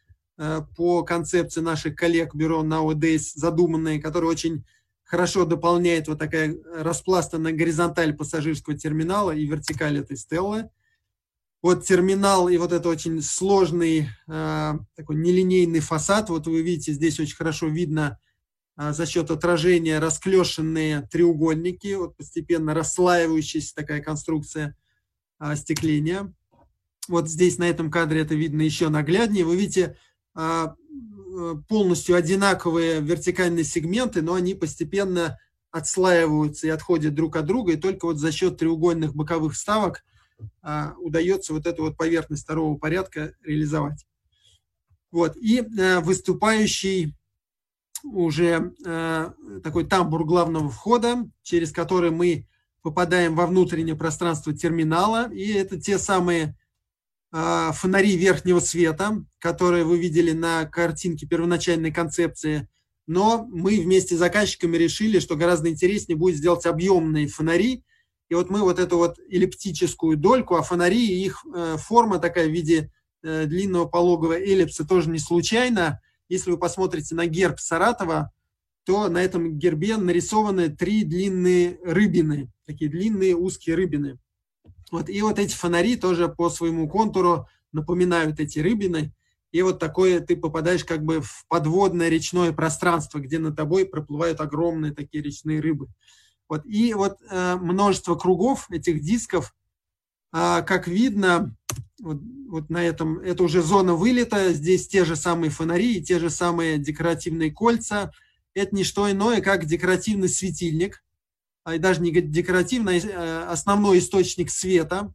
по концепции наших коллег бюро Nowadays задуманная, которая очень хорошо дополняет вот такая распластанная горизонталь пассажирского терминала и вертикаль этой стеллы. Вот терминал и вот это очень сложный э, такой нелинейный фасад. Вот вы видите, здесь очень хорошо видно а, за счет отражения расклешенные треугольники, вот постепенно расслаивающаяся такая конструкция остекления. Вот здесь на этом кадре это видно еще нагляднее. Вы видите э, полностью одинаковые вертикальные сегменты, но они постепенно отслаиваются и отходят друг от друга, и только вот за счет треугольных боковых ставок а, удается вот эту вот поверхность второго порядка реализовать. Вот. И э, выступающий уже э, такой тамбур главного входа, через который мы попадаем во внутреннее пространство терминала. И это те самые э, фонари верхнего света, которые вы видели на картинке первоначальной концепции. Но мы вместе с заказчиками решили, что гораздо интереснее будет сделать объемные фонари. И вот мы вот эту вот эллиптическую дольку, а фонари, их э, форма такая в виде э, длинного пологого эллипса тоже не случайно – если вы посмотрите на герб Саратова, то на этом гербе нарисованы три длинные рыбины, такие длинные узкие рыбины. Вот, и вот эти фонари тоже по своему контуру напоминают эти рыбины. И вот такое ты попадаешь как бы в подводное речное пространство, где над тобой проплывают огромные такие речные рыбы. Вот, и вот э, множество кругов этих дисков, э, как видно, вот, вот на этом, это уже зона вылета, здесь те же самые фонари и те же самые декоративные кольца. Это не что иное, как декоративный светильник, а даже не декоративный, а основной источник света.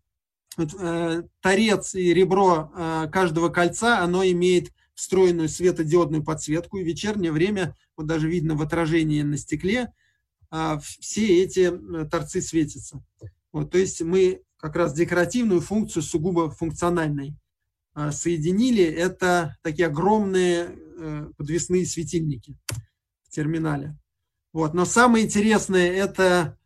Э, торец и ребро э, каждого кольца, оно имеет встроенную светодиодную подсветку, и в вечернее время, вот даже видно в отражении на стекле, э, все эти э, торцы светятся. Вот, то есть мы как раз декоративную функцию сугубо функциональной а, соединили. Это такие огромные э, подвесные светильники в терминале. Вот. Но самое интересное это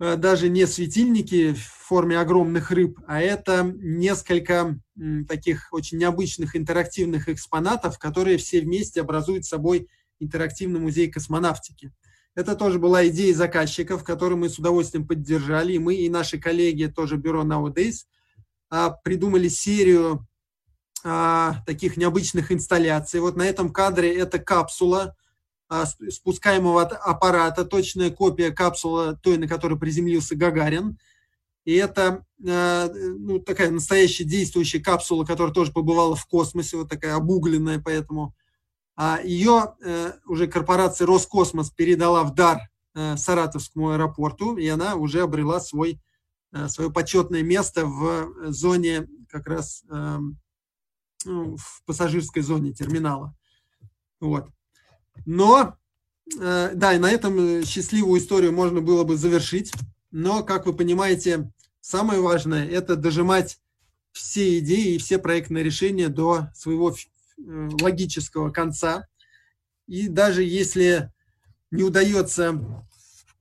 э, даже не светильники в форме огромных рыб, а это несколько таких очень необычных интерактивных экспонатов, которые все вместе образуют собой интерактивный музей космонавтики. Это тоже была идея заказчиков, которую мы с удовольствием поддержали. И мы, и наши коллеги, тоже бюро Nowadays, а, придумали серию а, таких необычных инсталляций. Вот на этом кадре это капсула спускаемого аппарата, точная копия капсулы той, на которой приземлился Гагарин. И это ну, такая настоящая действующая капсула, которая тоже побывала в космосе, вот такая обугленная, поэтому а ее э, уже корпорация Роскосмос передала в дар э, Саратовскому аэропорту, и она уже обрела свой, э, свое почетное место в зоне как раз эм, ну, в пассажирской зоне терминала. Вот. Но, да, и на этом счастливую историю можно было бы завершить. Но, как вы понимаете, самое важное – это дожимать все идеи и все проектные решения до своего Э, логического конца. И даже если не удается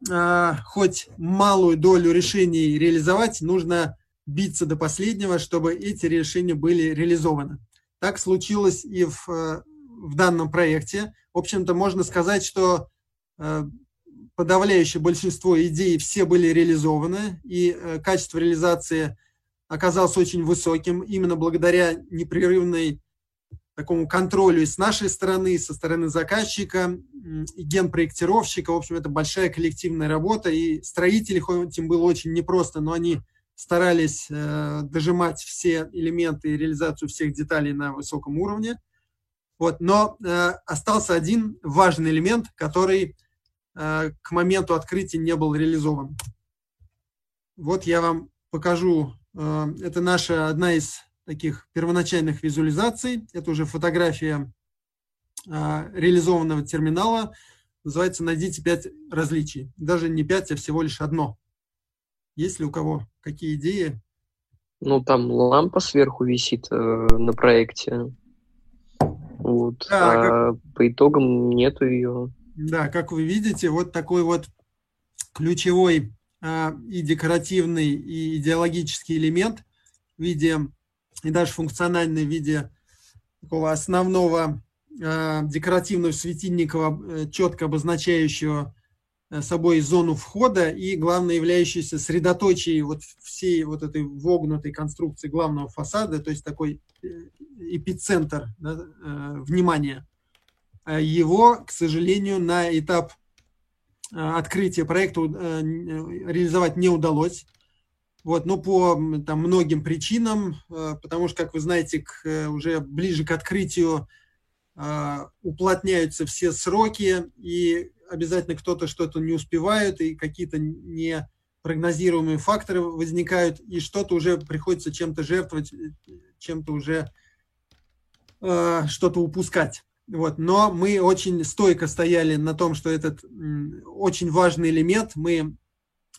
а, хоть малую долю решений реализовать, нужно биться до последнего, чтобы эти решения были реализованы. Так случилось и в, э, в данном проекте. В общем-то, можно сказать, что э, подавляющее большинство идей все были реализованы, и качество реализации оказалось очень высоким именно благодаря непрерывной такому контролю и с нашей стороны, и со стороны заказчика, и генпроектировщика. В общем, это большая коллективная работа, и строители, хоть им было очень непросто, но они старались э, дожимать все элементы и реализацию всех деталей на высоком уровне. Вот, но э, остался один важный элемент, который э, к моменту открытия не был реализован. Вот я вам покажу. Э, это наша одна из таких первоначальных визуализаций. Это уже фотография а, реализованного терминала. Называется «Найдите пять различий». Даже не пять, а всего лишь одно. Есть ли у кого какие идеи? Ну, там лампа сверху висит э, на проекте. Вот. Да, а как... по итогам нету ее. Да, как вы видите, вот такой вот ключевой а, и декоративный, и идеологический элемент в виде и даже функциональной в виде такого основного э, декоративного светильника, э, четко обозначающего э, собой зону входа и, главное, являющийся средоточием вот всей вот этой вогнутой конструкции главного фасада, то есть такой э, эпицентр да, э, внимания. Его, к сожалению, на этап открытия проекта реализовать не удалось. Вот, но по там, многим причинам, э, потому что, как вы знаете, к, э, уже ближе к открытию э, уплотняются все сроки, и обязательно кто-то что-то не успевает, и какие-то непрогнозируемые факторы возникают, и что-то уже приходится чем-то жертвовать, чем-то уже что-то упускать. Вот, но мы очень стойко стояли на том, что этот очень важный элемент. Мы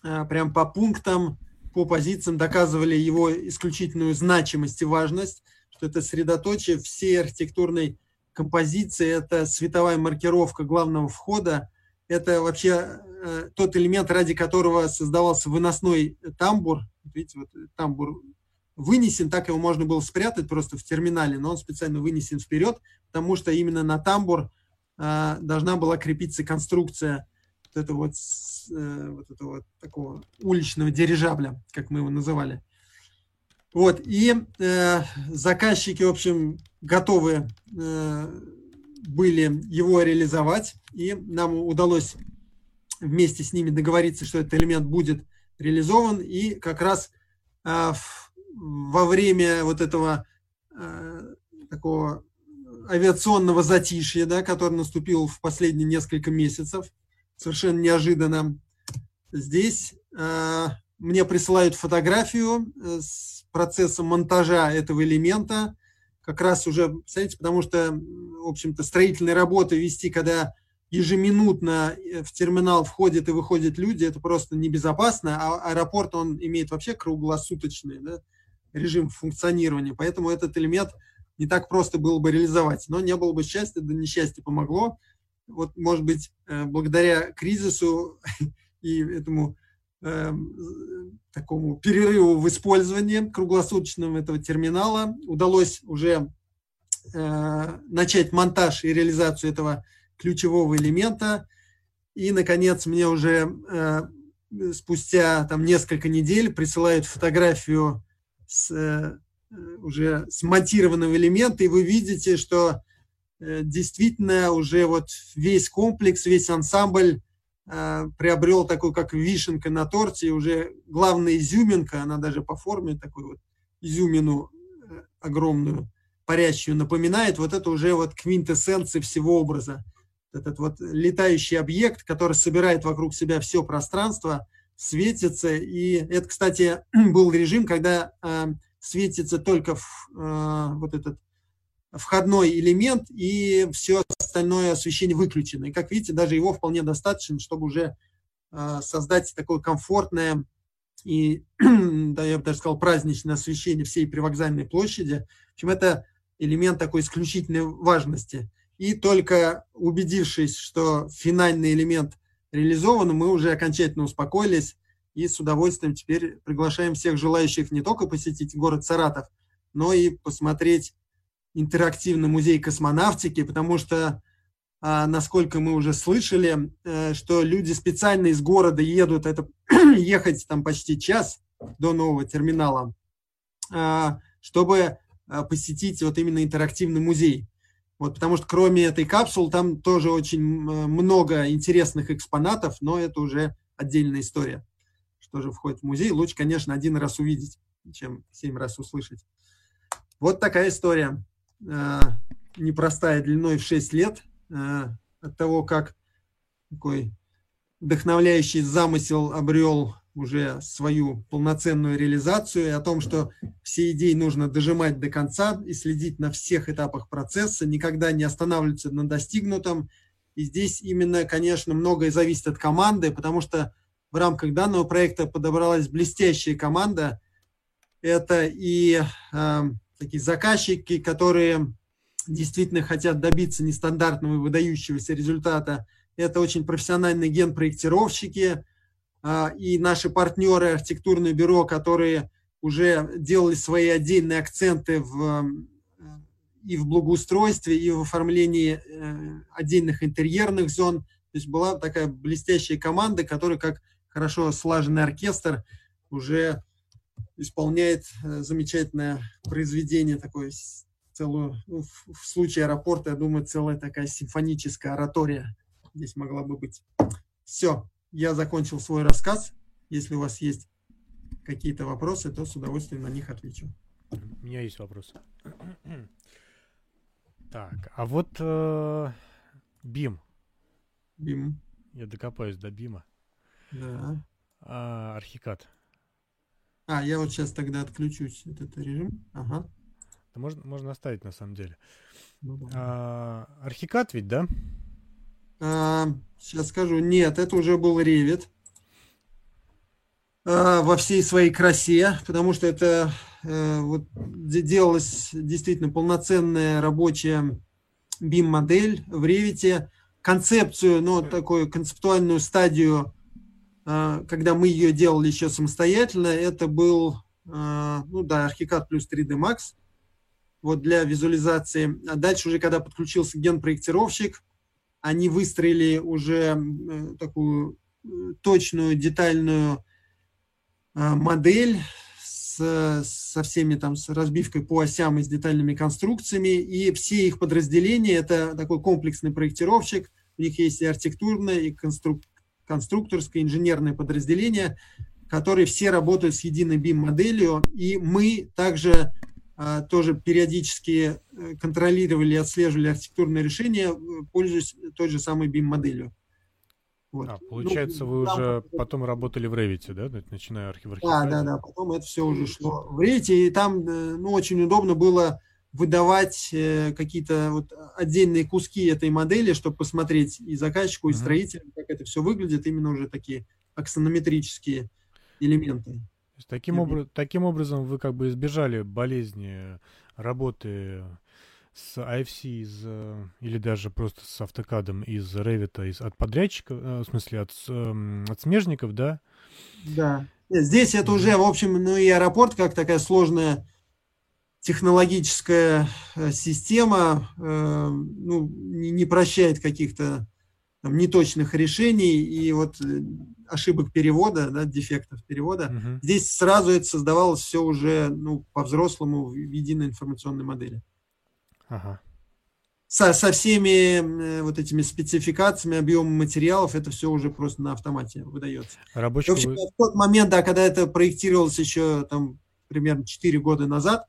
а, прям по пунктам, по позициям доказывали его исключительную значимость и важность, что это средоточие всей архитектурной композиции, это световая маркировка главного входа, это вообще э, тот элемент, ради которого создавался выносной тамбур. Видите, вот тамбур вынесен, так его можно было спрятать просто в терминале, но он специально вынесен вперед, потому что именно на тамбур э, должна была крепиться конструкция вот этого вот, э, вот этого вот такого уличного дирижабля, как мы его называли. Вот, и э, заказчики, в общем, готовы э, были его реализовать, и нам удалось вместе с ними договориться, что этот элемент будет реализован, и как раз э, во время вот этого э, такого авиационного затишья, да, который наступил в последние несколько месяцев, совершенно неожиданно, здесь э, мне присылают фотографию э, с процессом монтажа этого элемента, как раз уже, представляете, потому что, в общем-то, строительные работы вести, когда ежеминутно э, в терминал входят и выходят люди, это просто небезопасно, а аэропорт, он имеет вообще круглосуточный да, режим функционирования, поэтому этот элемент не так просто было бы реализовать, но не было бы счастья, да несчастье помогло. Вот, может быть, э, благодаря кризису и этому э, такому перерыву в использовании круглосуточного этого терминала удалось уже э, начать монтаж и реализацию этого ключевого элемента. И, наконец, мне уже э, спустя там, несколько недель присылают фотографию с, э, уже смонтированного элемента, и вы видите, что э, действительно уже вот весь комплекс, весь ансамбль Э, приобрел такой, как вишенка на торте, уже главная изюминка, она даже по форме такую вот изюмину огромную, парящую напоминает, вот это уже вот квинтэссенция всего образа. Этот вот летающий объект, который собирает вокруг себя все пространство, светится. И это, кстати, был режим, когда э, светится только э, вот этот входной элемент, и все остальное освещение выключено. И, как видите, даже его вполне достаточно, чтобы уже э, создать такое комфортное и, да, я бы даже сказал, праздничное освещение всей привокзальной площади. В общем, это элемент такой исключительной важности. И только убедившись, что финальный элемент реализован, мы уже окончательно успокоились и с удовольствием теперь приглашаем всех желающих не только посетить город Саратов, но и посмотреть интерактивный музей космонавтики, потому что, а, насколько мы уже слышали, э, что люди специально из города едут, это ехать там почти час до нового терминала, а, чтобы а, посетить вот именно интерактивный музей. Вот, потому что кроме этой капсулы там тоже очень много интересных экспонатов, но это уже отдельная история. Что же входит в музей, лучше, конечно, один раз увидеть, чем семь раз услышать. Вот такая история. Э, непростая длиной в 6 лет, э, от того, как такой вдохновляющий замысел обрел уже свою полноценную реализацию, и о том, что все идеи нужно дожимать до конца и следить на всех этапах процесса, никогда не останавливаться на достигнутом. И здесь именно, конечно, многое зависит от команды, потому что в рамках данного проекта подобралась блестящая команда. Это и э, такие заказчики, которые действительно хотят добиться нестандартного и выдающегося результата. Это очень профессиональные генпроектировщики и наши партнеры архитектурное бюро, которые уже делали свои отдельные акценты в, и в благоустройстве, и в оформлении э, отдельных интерьерных зон. То есть была такая блестящая команда, которая как хорошо слаженный оркестр уже исполняет э, замечательное произведение, такое целую, ну, в случае аэропорта, я думаю, целая такая симфоническая оратория здесь могла бы быть. Все, я закончил свой рассказ. Если у вас есть какие-то вопросы, то с удовольствием на них отвечу. У меня есть вопрос. Так, а вот э, БИМ. БИМ. Я докопаюсь до БИМа. Да. А, архикад. А, я вот сейчас тогда отключусь этот режим. Ага. Можно, можно оставить на самом деле. Ну, да. А, Архикад ведь, да? А, сейчас скажу. Нет, это уже был Revit а, во всей своей красе, потому что это э, вот, делалась действительно полноценная рабочая BIM-модель в Revit. Концепцию, ну, такую концептуальную стадию, а, когда мы ее делали еще самостоятельно, это был, а, ну да, Archicad плюс 3D Max вот для визуализации. А дальше уже, когда подключился генпроектировщик, они выстроили уже э, такую э, точную, детальную э, модель с, со всеми там, с разбивкой по осям и с детальными конструкциями. И все их подразделения, это такой комплексный проектировщик, у них есть и архитектурное, и конструк, конструкторское, инженерное подразделение, которые все работают с единой BIM-моделью. И мы также тоже периодически э, контролировали и отслеживали архитектурные решения, э, пользуясь той же самой BIM-моделью. Вот. А, получается, ну, вы там, уже потом работали в Revit, да, начиная архив Да, да, да, потом это все уже шло в Revit, и там э, ну, очень удобно было выдавать какие-то вот отдельные куски этой модели, чтобы посмотреть и заказчику, и строителям, как это все выглядит, именно уже такие аксонометрические элементы есть таким, обра- таким образом вы как бы избежали болезни работы с IFC из, э, или даже просто с автокадом из Revit, из, от подрядчиков, э, в смысле от, эм, от смежников, да? Да. Здесь это уже, в общем, ну и аэропорт как такая сложная технологическая э, система, э, ну, не, не прощает каких-то там, неточных решений и вот э, ошибок перевода, да, дефектов перевода. Угу. Здесь сразу это создавалось все уже ну, по-взрослому в единой информационной модели. Ага. Со, со всеми э, вот этими спецификациями, объемом материалов, это все уже просто на автомате выдается. Рабочий... В, общем, в тот момент, да, когда это проектировалось еще там примерно 4 года назад,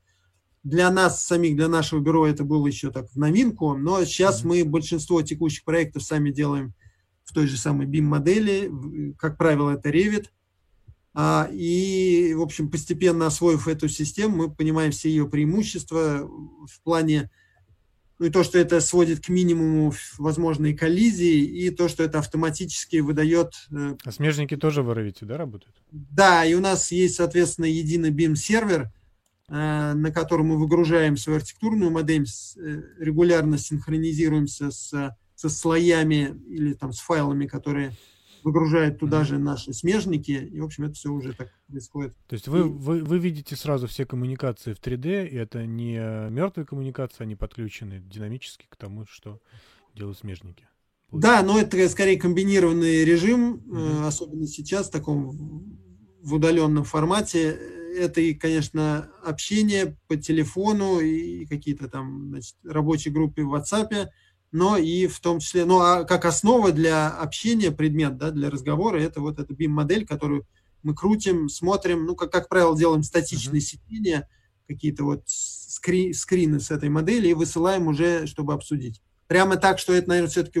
для нас самих, для нашего бюро это было еще так в новинку, но сейчас мы большинство текущих проектов сами делаем в той же самой BIM-модели, как правило, это Revit. А, и, в общем, постепенно освоив эту систему, мы понимаем все ее преимущества в плане, ну и то, что это сводит к минимуму возможные коллизии, и то, что это автоматически выдает... Э, а смежники тоже в Revit, да, работают? Да, и у нас есть, соответственно, единый BIM-сервер, на котором мы выгружаем свою архитектурную модель, э, регулярно синхронизируемся с, со слоями или там с файлами, которые выгружают туда же наши смежники, и, в общем, это все уже так происходит. То есть вы, вы, вы видите сразу все коммуникации в 3D, и это не мертвые коммуникации, они подключены динамически к тому, что делают смежники. Да, но это скорее комбинированный режим, mm-hmm. особенно сейчас в таком в удаленном формате это и, конечно, общение по телефону и какие-то там значит, рабочие группы в WhatsApp, но и в том числе, ну, а как основа для общения, предмет, да, для разговора, это вот эта BIM-модель, которую мы крутим, смотрим, ну, как, как правило, делаем статичные uh-huh. сидения, какие-то вот скри- скрины с этой модели и высылаем уже, чтобы обсудить. Прямо так, что это, наверное, все-таки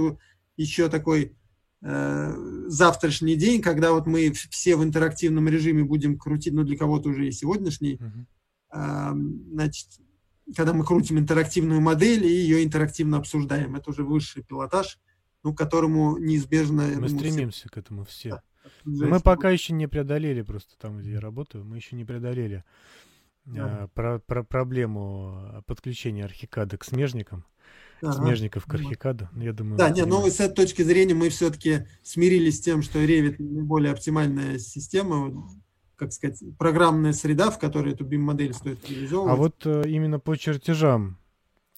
еще такой завтрашний день, когда вот мы все в интерактивном режиме будем крутить, ну для кого-то уже и сегодняшний, uh-huh. значит, когда мы крутим интерактивную модель и ее интерактивно обсуждаем, это уже высший пилотаж, ну, к которому неизбежно... Мы думаю, стремимся все... к этому все. Да, мы пока еще не преодолели просто там, где я работаю, мы еще не преодолели да. а, про, про проблему подключения архикада к смежникам ага. смежников к Архикаду. Ну, я думаю, да, нет, но с этой точки зрения мы все-таки смирились с тем, что Revit наиболее оптимальная система, как сказать, программная среда, в которой эту BIM-модель стоит реализовывать. А вот э, именно по чертежам,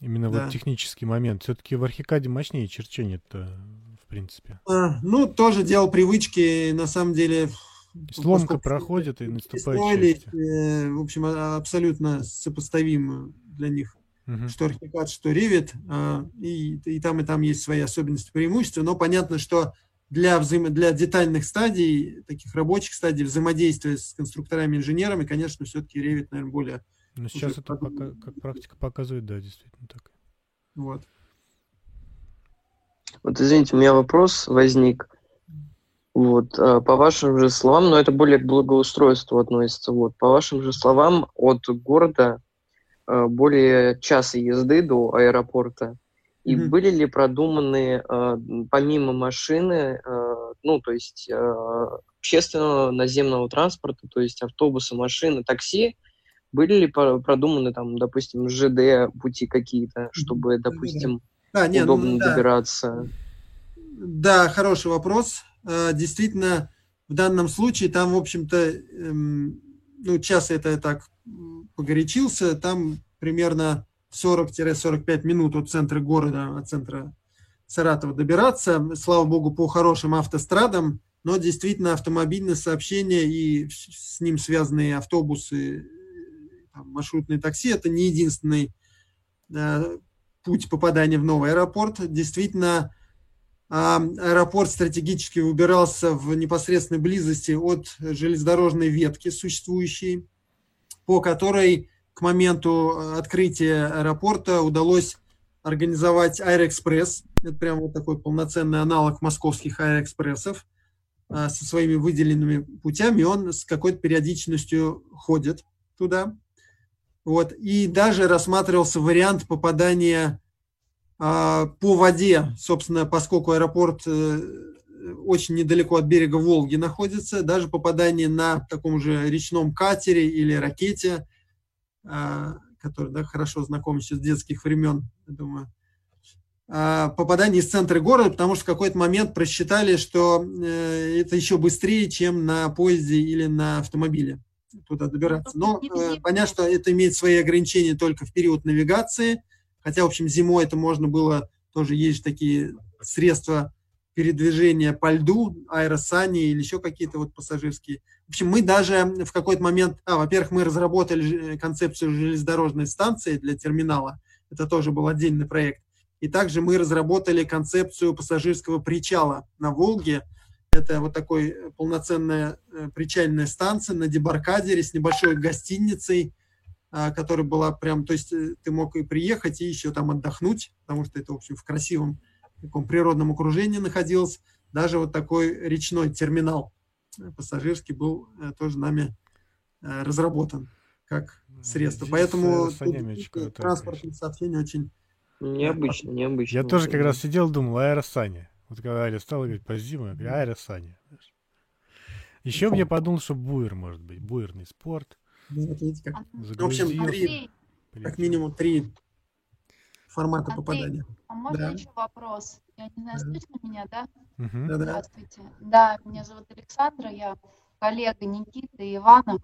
именно да. вот технический момент, все-таки в Архикаде мощнее черчение-то, в принципе. А, ну, тоже делал привычки, на самом деле... Сломка проходит и наступает э, В общем, а, абсолютно сопоставимо для них uh-huh. что Archicad, что Revit, а, и, и там, и там есть свои особенности, преимущества, но понятно, что для, взаимо... для детальных стадий, таких рабочих стадий взаимодействия с конструкторами, инженерами, конечно, все-таки Revit, наверное, более... Но сейчас это пока, как практика показывает, да, действительно так. Вот. Вот, извините, у меня вопрос возник. Вот, а, по вашим же словам, но это более к благоустройству относится, вот, по вашим же словам, от города более часа езды до аэропорта. И mm-hmm. были ли продуманы э, помимо машины, э, ну, то есть э, общественного наземного транспорта, то есть автобусы, машины, такси, были ли продуманы там, допустим, ЖД пути какие-то, чтобы, допустим, да, нет, ну удобно ну, да. добираться? Да, хороший вопрос. Э, действительно, в данном случае там, в общем-то, эм, ну, час это так погорячился, там примерно 40-45 минут от центра города, от центра Саратова добираться. Слава богу, по хорошим автострадам, но действительно автомобильное сообщение и с ним связанные автобусы, там, маршрутные такси – это не единственный э, путь попадания в новый аэропорт. Действительно, э, аэропорт стратегически выбирался в непосредственной близости от железнодорожной ветки существующей, по которой к моменту э, открытия аэропорта удалось организовать Аэроэкспресс. Это прям вот такой полноценный аналог московских аэроэкспрессов э, со своими выделенными путями. Он с какой-то периодичностью ходит туда. Вот. И даже рассматривался вариант попадания а, по воде, собственно, поскольку аэропорт э, очень недалеко от берега Волги находится, даже попадание на таком же речном катере или ракете а, который да, хорошо знаком еще с детских времен, я думаю, а, попадание из центра города, потому что в какой-то момент просчитали, что э, это еще быстрее, чем на поезде или на автомобиле туда добираться. Но э, понятно, что это имеет свои ограничения только в период навигации, хотя, в общем, зимой это можно было, тоже есть такие средства передвижения по льду, аэросани или еще какие-то вот пассажирские. В общем, мы даже в какой-то момент, а, во-первых, мы разработали концепцию железнодорожной станции для терминала, это тоже был отдельный проект. И также мы разработали концепцию пассажирского причала на Волге. Это вот такой полноценная э, причальная станция на дебаркадере с небольшой гостиницей, а, которая была прям, то есть э, ты мог и приехать, и еще там отдохнуть, потому что это, в общем, в красивом таком природном окружении находился. Даже вот такой речной терминал пассажирский был э, тоже нами э, разработан как средство. Поэтому транспортное сообщение очень необычно, необычно. Я тоже как раз сидел, думал, аэросани. Вот когда Аля стала говорить по зиму, я говорю, аэросани. Еще мне подумал, что буер может быть, буерный спорт. Ну, в общем, три, как минимум три формата попадания. А можно да. еще вопрос? Я не знаю, слышно меня, да? Угу. Здравствуйте. Да, меня зовут Александра, я коллега Никиты и Ивана.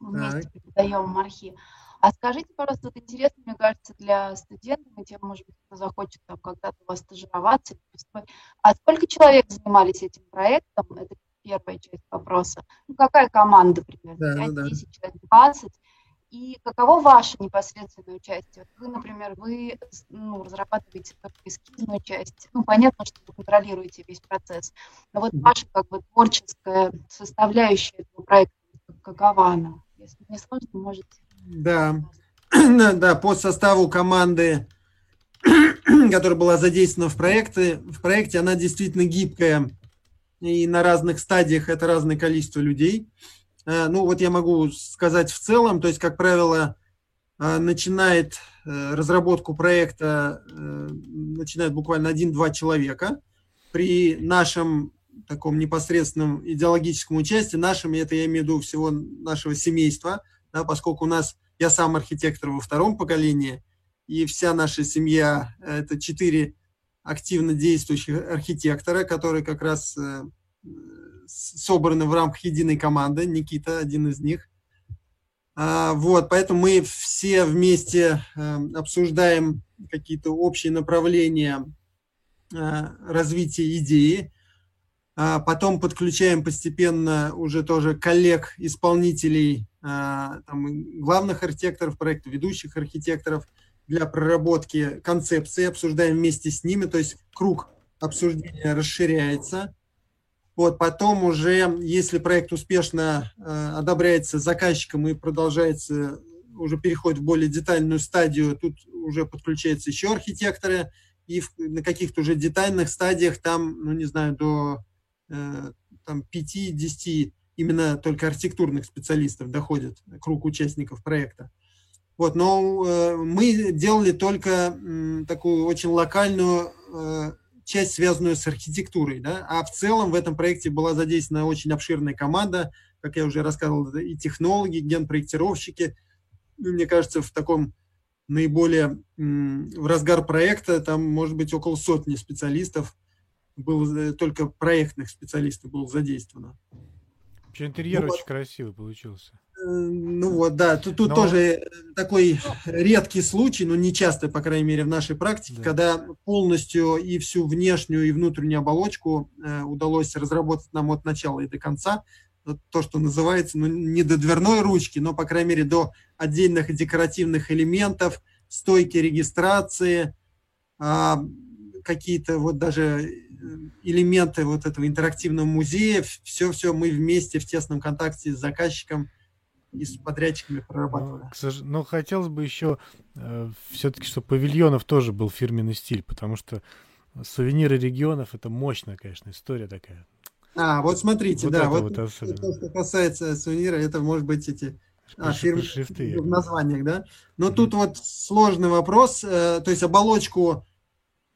Вместе так. преподаем архи. А скажите, пожалуйста, вот интересно, мне кажется, для студентов, и тем, может быть, кто захочет там когда-то у вас стажироваться, а сколько человек занимались этим проектом? Это первая часть вопроса. Ну, какая команда примерно? Да, 5, да. 10 человек, 20? И каково ваше непосредственное участие? Вы, например, вы ну, разрабатываете только эскизную часть. Ну, понятно, что вы контролируете весь процесс. Но вот ваша как бы творческая составляющая этого проекта, какова она? Если не сложно, можете. Да. да, по составу команды, которая была задействована в проекте, в проекте, она действительно гибкая. И на разных стадиях это разное количество людей. Э, ну вот я могу сказать в целом, то есть, как правило, э, начинает э, разработку проекта, начинает буквально один-два человека. При нашем таком непосредственном идеологическом участии, нашем, это я имею в виду всего нашего семейства, да, поскольку у нас, я сам архитектор во втором поколении, и вся наша семья – это четыре активно действующих архитектора, которые как раз собраны в рамках единой команды. Никита один из них. А, вот, поэтому мы все вместе э, обсуждаем какие-то общие направления э, развития идеи. А потом подключаем постепенно уже тоже коллег, исполнителей, а, там, главных архитекторов проекта, ведущих архитекторов для проработки концепции, обсуждаем вместе с ними, то есть круг обсуждения расширяется. Вот, потом уже, если проект успешно э, одобряется заказчиком и продолжается, уже переходит в более детальную стадию, тут уже подключаются еще архитекторы, и в, на каких-то уже детальных стадиях там, ну не знаю, до э, там 5-10 именно только архитектурных специалистов доходит круг участников проекта. Вот, но э, мы делали только э, такую очень локальную э, часть, связанную с архитектурой, да, а в целом в этом проекте была задействована очень обширная команда, как я уже рассказывал, и технологи, генпроектировщики. Ну, мне кажется, в таком наиболее в разгар проекта там может быть около сотни специалистов, было э, только проектных специалистов было задействовано. Вообще интерьер ну, очень вот. красивый получился. Э, ну вот, да, тут, тут Но... тоже такой редкий случай, но не часто, по крайней мере, в нашей практике, да. когда полностью и всю внешнюю и внутреннюю оболочку э, удалось разработать нам от начала и до конца. То, что называется, ну, не до дверной ручки, но, по крайней мере, до отдельных декоративных элементов, стойки регистрации, э, какие-то вот даже элементы вот этого интерактивного музея, все-все мы вместе в тесном контакте с заказчиком и с подрядчиками прорабатывали. Но, ну, но хотелось бы еще э, все-таки, чтобы павильонов тоже был фирменный стиль, потому что сувениры регионов это мощная, конечно, история такая. А, вот смотрите, вот да, вот, вот то, что касается сувенира, это может быть эти а, фирмы шрифты, в названиях, да. Но mm-hmm. тут вот сложный вопрос, э, то есть оболочку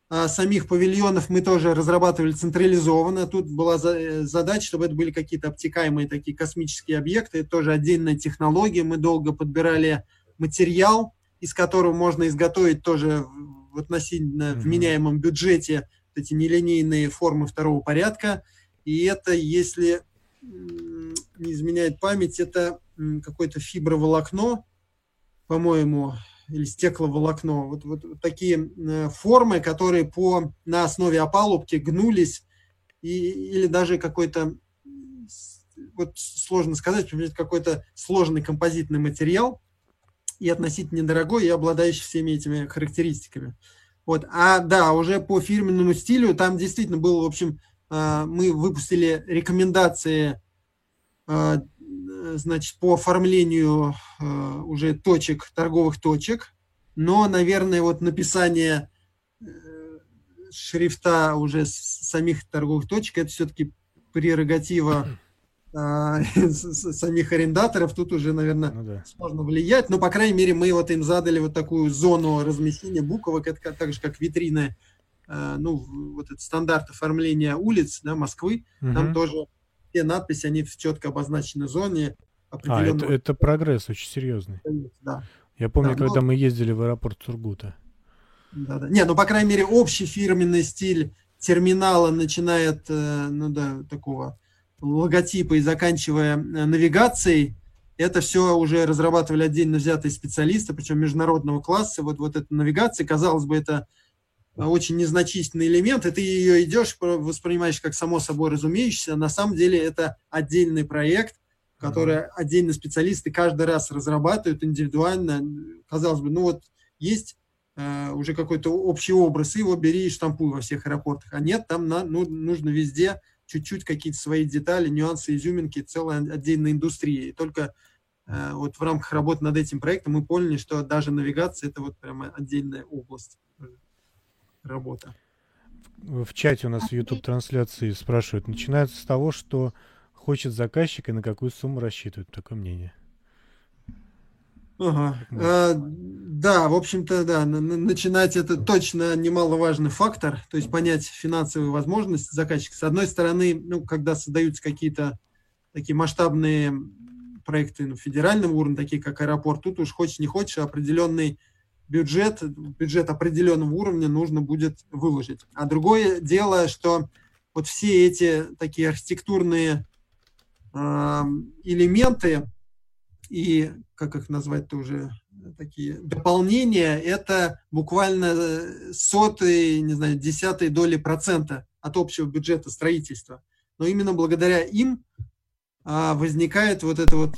самих павильонов мы тоже разрабатывали централизованно. Тут была э, задача, чтобы это были какие-то обтекаемые такие космические объекты. Это тоже отдельная технология. Мы долго подбирали материал, из которого можно изготовить тоже в относительно вменяемом бюджете эти нелинейные формы второго порядка. И это, если не изменяет память, это какое-то фиброволокно, по-моему, или стекловолокно. Вот, вот, такие э, формы, которые по, на основе опалубки гнулись, и, или даже какой-то, вот сложно сказать, какой-то сложный композитный материал, и относительно недорогой, и обладающий всеми этими характеристиками. Вот. А да, уже по фирменному стилю там действительно было, в общем, э, мы выпустили рекомендации э, значит, по оформлению э, уже точек, торговых точек, но, наверное, вот написание э, шрифта уже самих торговых точек, это все-таки прерогатива э, самих арендаторов, тут уже, наверное, ну, да. сложно влиять, но, по крайней мере, мы вот им задали вот такую зону размещения буквок, это так же, как витрины, э, ну, вот этот стандарт оформления улиц, да, Москвы, угу. там тоже все надписи, они в четко обозначенной зоне. А, это, это прогресс очень серьезный. Да. Я помню, да, когда но... мы ездили в аэропорт Сургута. Да, да. Не, ну, по крайней мере, общий фирменный стиль терминала, начиная от, э, ну да, такого логотипа и заканчивая э, навигацией, это все уже разрабатывали отдельно взятые специалисты, причем международного класса. Вот, вот эта навигация, казалось бы, это очень незначительный элемент, и ты ее идешь, воспринимаешь как само собой разумеющееся. На самом деле это отдельный проект, который mm-hmm. отдельно специалисты каждый раз разрабатывают индивидуально. Казалось бы, ну вот есть э, уже какой-то общий образ, и его бери и штампуй во всех аэропортах. А нет, там на, ну, нужно везде чуть-чуть какие-то свои детали, нюансы, изюминки, целая отдельная индустрия. И только э, вот в рамках работы над этим проектом мы поняли, что даже навигация – это вот прямо отдельная область работа. В чате у нас в YouTube-трансляции спрашивают, начинается с того, что хочет заказчик и на какую сумму рассчитывает. Такое мнение. Ага. А, да, в общем-то, да, начинать это точно немаловажный фактор, то есть понять финансовые возможности заказчика. С одной стороны, ну, когда создаются какие-то такие масштабные проекты на федеральном уровне, такие как аэропорт, тут уж хочешь не хочешь, определенный бюджет, бюджет определенного уровня нужно будет выложить. А другое дело, что вот все эти такие архитектурные э, элементы и, как их назвать-то уже, такие дополнения, это буквально сотые, не знаю, десятые доли процента от общего бюджета строительства. Но именно благодаря им а, возникает вот это вот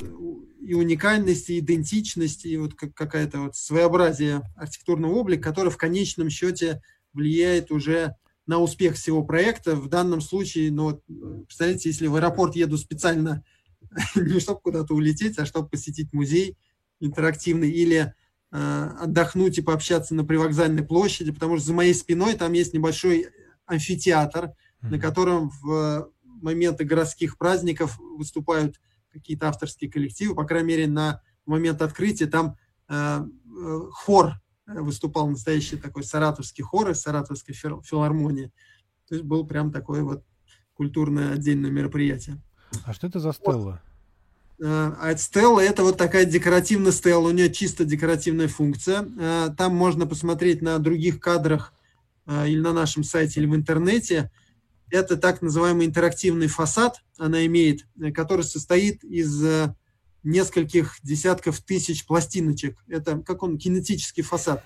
и уникальность, и идентичность, и вот какая-то вот своеобразие архитектурного облика, который в конечном счете влияет уже на успех всего проекта. В данном случае, ну вот, представляете, если в аэропорт еду специально не чтобы куда-то улететь, а чтобы посетить музей интерактивный или э, отдохнуть и пообщаться на привокзальной площади, потому что за моей спиной там есть небольшой амфитеатр, mm-hmm. на котором в моменты городских праздников выступают какие-то авторские коллективы, по крайней мере, на момент открытия там хор выступал настоящий такой саратовский хор из Саратовской филармонии. То есть был прям такое вот культурное отдельное мероприятие. А что это за стелла? А стелла это вот такая декоративная стелла, у нее чисто декоративная функция. Там можно посмотреть на других кадрах или на нашем сайте, или в интернете. Это так называемый интерактивный фасад, она имеет, который состоит из нескольких десятков тысяч пластиночек. Это как он, кинетический фасад.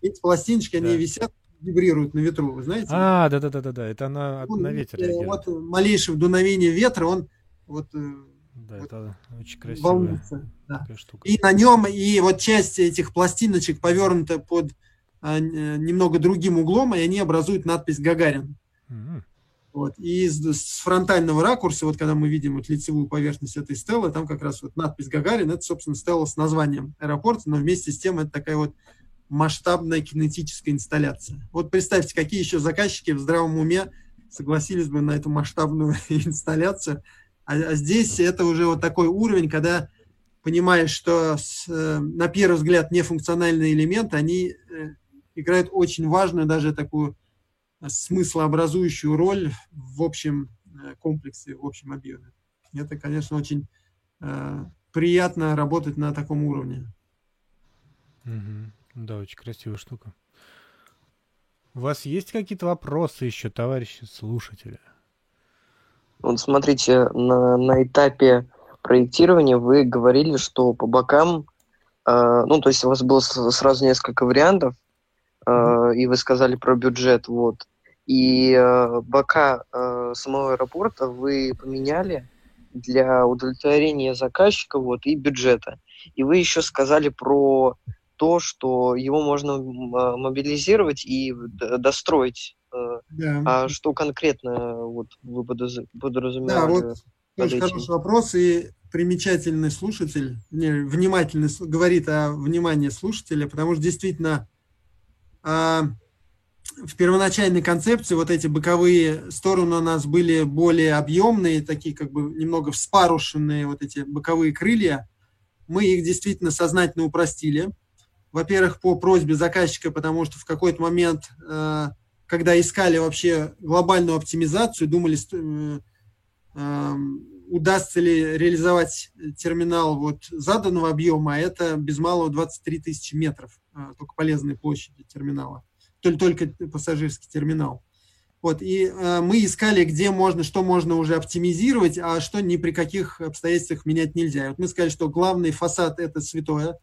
Эти пластиночки, да. они висят, вибрируют на ветру, вы знаете? А, да-да-да-да, это она он, на ветер реагирует. Вот малейшее дуновение ветра, он вот э, да, вот, это очень красивая да. штука. И на нем, и вот часть этих пластиночек повернута под а, немного другим углом, и они образуют надпись «Гагарин». Mm-hmm. Вот. И с, с фронтального ракурса, вот когда мы видим вот лицевую поверхность этой стелы, там как раз вот надпись «Гагарин», это, собственно, стела с названием аэропорта, но вместе с тем это такая вот масштабная кинетическая инсталляция. Вот представьте, какие еще заказчики в здравом уме согласились бы на эту масштабную инсталляцию. А, а здесь это уже вот такой уровень, когда понимаешь, что с, э, на первый взгляд нефункциональные элементы, они э, играют очень важную даже такую смыслообразующую роль в общем э, комплексе, в общем объеме. Это, конечно, очень э, приятно работать на таком уровне. Угу. Да, очень красивая штука. У вас есть какие-то вопросы еще, товарищи слушатели? Вот смотрите, на, на этапе проектирования вы говорили, что по бокам, э, ну, то есть у вас было сразу несколько вариантов, э, и вы сказали про бюджет, вот. И э, бока э, самого аэропорта вы поменяли для удовлетворения заказчика вот, и бюджета. И вы еще сказали про то, что его можно а, мобилизировать и достроить. Э, да. А что конкретно вот, вы подразумевали? Да, вот очень хороший вопрос. И примечательный слушатель, не, внимательный, говорит о внимании слушателя, потому что действительно в первоначальной концепции вот эти боковые стороны у нас были более объемные, такие как бы немного вспарушенные вот эти боковые крылья. Мы их действительно сознательно упростили. Во-первых, по просьбе заказчика, потому что в какой-то момент, э, когда искали вообще глобальную оптимизацию, думали, э, э, удастся ли реализовать терминал вот заданного объема, а это без малого 23 тысячи метров, только полезной площади терминала только пассажирский терминал. Вот, и э, мы искали, где можно, что можно уже оптимизировать, а что ни при каких обстоятельствах менять нельзя. И вот мы сказали, что главный фасад – это святое,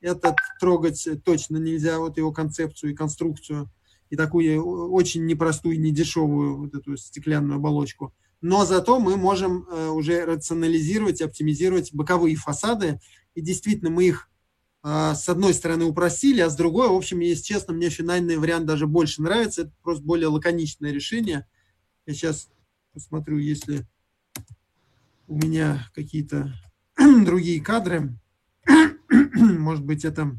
этот трогать точно нельзя, вот его концепцию и конструкцию, и такую очень непростую, недешевую вот эту стеклянную оболочку. Но зато мы можем э, уже рационализировать, оптимизировать боковые фасады, и действительно мы их а, с одной стороны упростили, а с другой, в общем, если честно, мне финальный вариант даже больше нравится. Это просто более лаконичное решение. Я сейчас посмотрю, если у меня какие-то другие кадры. Может быть, это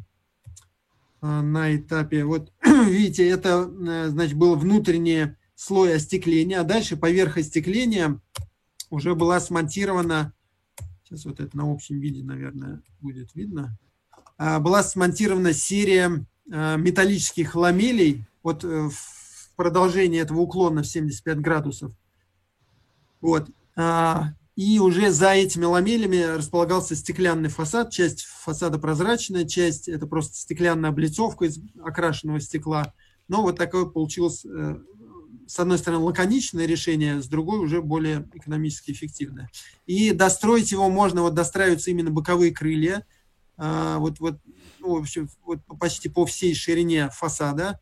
а, на этапе... Вот, видите, это, э, значит, был внутренний слой остекления, а дальше поверх остекления уже была смонтирована... Сейчас вот это на общем виде, наверное, будет видно а, была смонтирована серия а, металлических ламелей вот э, в продолжении этого уклона в 75 градусов. Вот. А, и уже за этими ламелями располагался стеклянный фасад. Часть фасада прозрачная, часть это просто стеклянная облицовка из окрашенного стекла. Но вот такое получилось, э, с одной стороны, лаконичное решение, с другой уже более экономически эффективное. И достроить его можно, вот достраиваются именно боковые крылья – а, вот, вот, ну, в общем, вот почти по всей ширине фасада,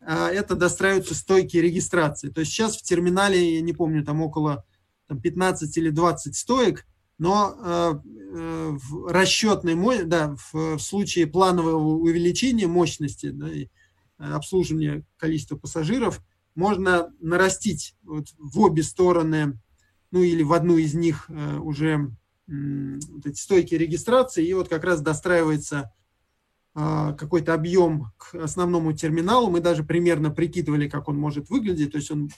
а, это достраиваются стойки регистрации. То есть сейчас в терминале, я не помню, там около там, 15 или 20 стоек, но э, э, в расчетной, да, в, в случае планового увеличения мощности да, и обслуживания количества пассажиров, можно нарастить вот в обе стороны, ну или в одну из них э, уже вот эти стойки регистрации, и вот как раз достраивается а, какой-то объем к основному терминалу. Мы даже примерно прикидывали, как он может выглядеть. То есть он,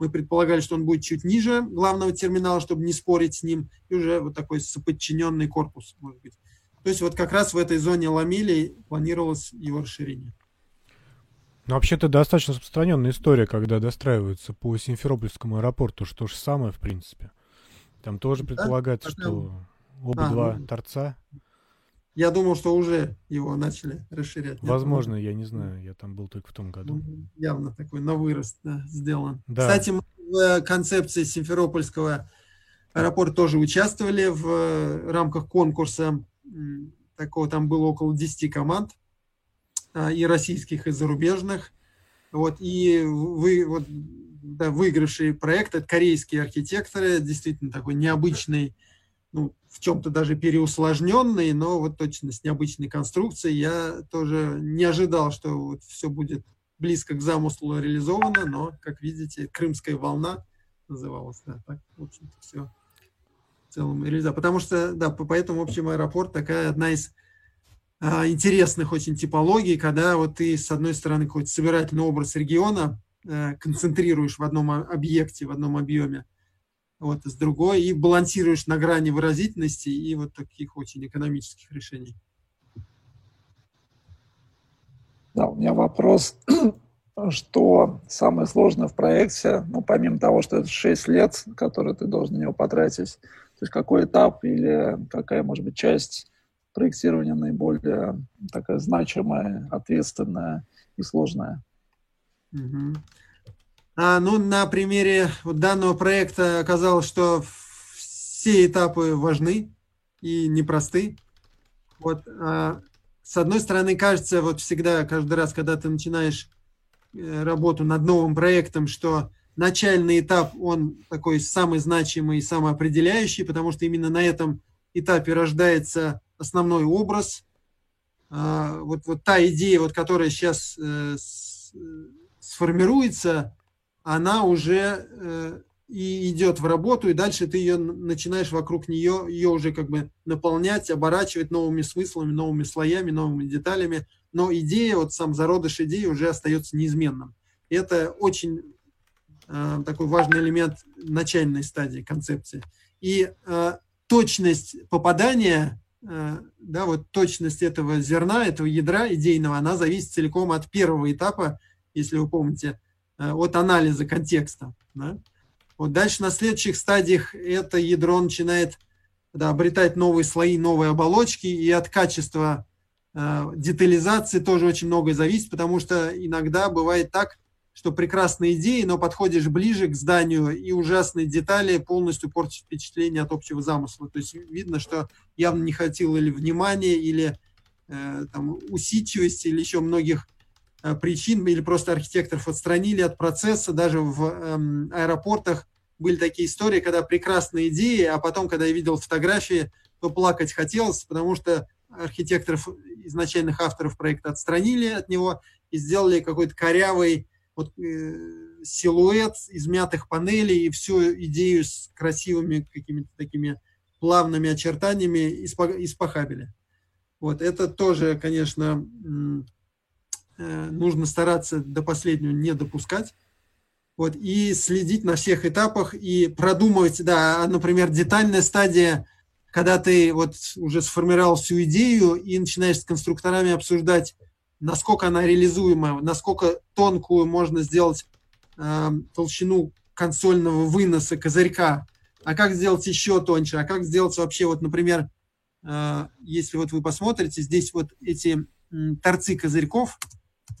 мы предполагали, что он будет чуть ниже главного терминала, чтобы не спорить с ним, и уже вот такой соподчиненный корпус, может быть. То есть вот как раз в этой зоне ламелей планировалось его расширение. Ну, вообще-то достаточно распространенная история, когда достраиваются по Симферопольскому аэропорту, что же самое, в принципе. Там тоже предполагается, да? что оба а, два ну, торца. Я думал, что уже его начали расширять. Возможно, я не знаю, я там был только в том году. Ну, явно такой на вырост да, сделан. Да. Кстати, мы в концепции Симферопольского аэропорта тоже участвовали в э, рамках конкурса. Такого там было около 10 команд и российских, и зарубежных. Вот, и вы, вот, да, выигравший проект, это корейские архитекторы, действительно такой необычный, ну, в чем-то даже переусложненный, но вот точно с необычной конструкцией. Я тоже не ожидал, что вот все будет близко к замыслу реализовано, но, как видите, «Крымская волна» называлась, да, так, в общем-то, все в целом реализовано. Потому что, да, поэтому, в общем, аэропорт такая одна из а, интересных очень типологий, когда вот ты, с одной стороны, какой-то собирательный образ региона а, концентрируешь в одном объекте, в одном объеме, вот, с другой, и балансируешь на грани выразительности и вот таких очень экономических решений. Да, у меня вопрос, что самое сложное в проекте, ну, помимо того, что это 6 лет, которые ты должен на него потратить, то есть какой этап или какая, может быть, часть проектирования наиболее такая значимая, ответственная и сложная. Угу. А, ну, на примере вот данного проекта оказалось, что все этапы важны и непросты. Вот, а, с одной стороны, кажется, вот всегда, каждый раз, когда ты начинаешь э, работу над новым проектом, что начальный этап, он такой самый значимый и самый определяющий, потому что именно на этом этапе рождается основной образ. А, вот, вот та идея, вот, которая сейчас э, сформируется, она уже э, и идет в работу, и дальше ты ее начинаешь вокруг нее, ее уже как бы наполнять, оборачивать новыми смыслами, новыми слоями, новыми деталями. Но идея, вот сам зародыш идеи уже остается неизменным. Это очень э, такой важный элемент начальной стадии концепции. И э, точность попадания, э, да, вот точность этого зерна, этого ядра идейного, она зависит целиком от первого этапа, если вы помните, э, от анализа контекста. Да? Вот дальше на следующих стадиях это ядро начинает да, обретать новые слои, новые оболочки, и от качества э, детализации тоже очень многое зависит, потому что иногда бывает так, что прекрасные идеи, но подходишь ближе к зданию, и ужасные детали полностью портят впечатление от общего замысла. То есть видно, что явно не хватило или внимания, или э, там, усидчивости, или еще многих Э, причин или просто архитекторов отстранили от процесса. Даже в эм, аэропортах были такие истории, когда прекрасные идеи, а потом, когда я видел фотографии, то плакать хотелось, потому что архитекторов, изначальных авторов проекта отстранили от него и сделали какой-то корявый вот, э, силуэт из мятых панелей и всю идею с красивыми какими-то такими плавными очертаниями испохабили. Вот это тоже, конечно, Э, нужно стараться до последнего не допускать. Вот, и следить на всех этапах и продумывать, да, например, детальная стадия, когда ты вот уже сформировал всю идею и начинаешь с конструкторами обсуждать, насколько она реализуема, насколько тонкую можно сделать э, толщину консольного выноса козырька, а как сделать еще тоньше, а как сделать вообще, вот, например, э, если вот вы посмотрите, здесь вот эти э, торцы козырьков,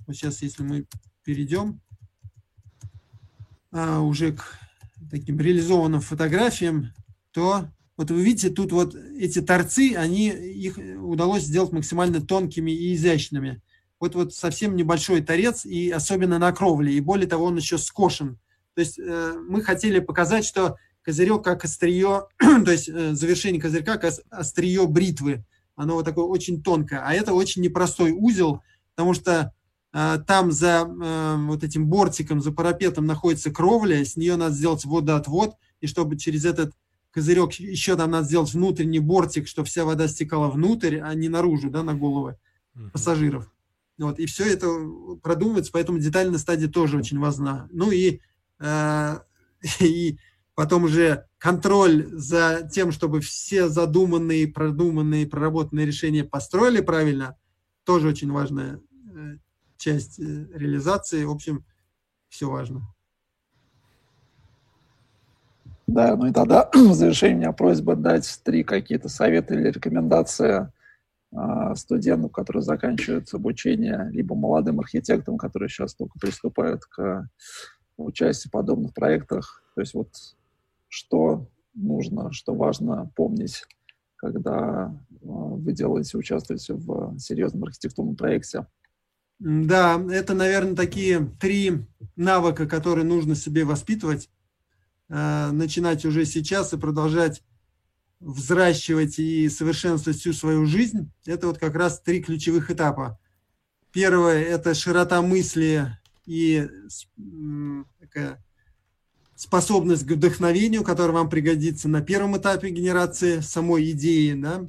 вот сейчас, если мы перейдем а, уже к таким реализованным фотографиям, то вот вы видите, тут вот эти торцы, они, их удалось сделать максимально тонкими и изящными. Вот, вот совсем небольшой торец, и особенно на кровле, и более того, он еще скошен. То есть э, мы хотели показать, что козырек как острие, то есть э, завершение козырька как острие бритвы. Оно вот такое очень тонкое. А это очень непростой узел, потому что а, там за э, вот этим бортиком, за парапетом находится кровля, с нее надо сделать водоотвод, и чтобы через этот козырек еще там надо сделать внутренний бортик, чтобы вся вода стекала внутрь, а не наружу, да, на головы пассажиров. Вот, и все это продумывается, поэтому детальная стадия тоже очень важна. Ну и, э, и потом уже контроль за тем, чтобы все задуманные, продуманные, проработанные решения построили правильно, тоже очень важная э, часть э, реализации. В общем, все важно. Да, ну и тогда в завершение у меня просьба дать три какие-то советы или рекомендации студентам, которые заканчивают обучение, либо молодым архитекторам, которые сейчас только приступают к участию в подобных проектах. То есть вот что нужно, что важно помнить, когда э, вы делаете, участвуете в серьезном архитектурном проекте. Да, это, наверное, такие три навыка, которые нужно себе воспитывать Э, начинать уже сейчас и продолжать взращивать и совершенствовать всю свою жизнь, это вот как раз три ключевых этапа. Первое – это широта мысли и способность к вдохновению, которая вам пригодится на первом этапе генерации самой идеи. Да?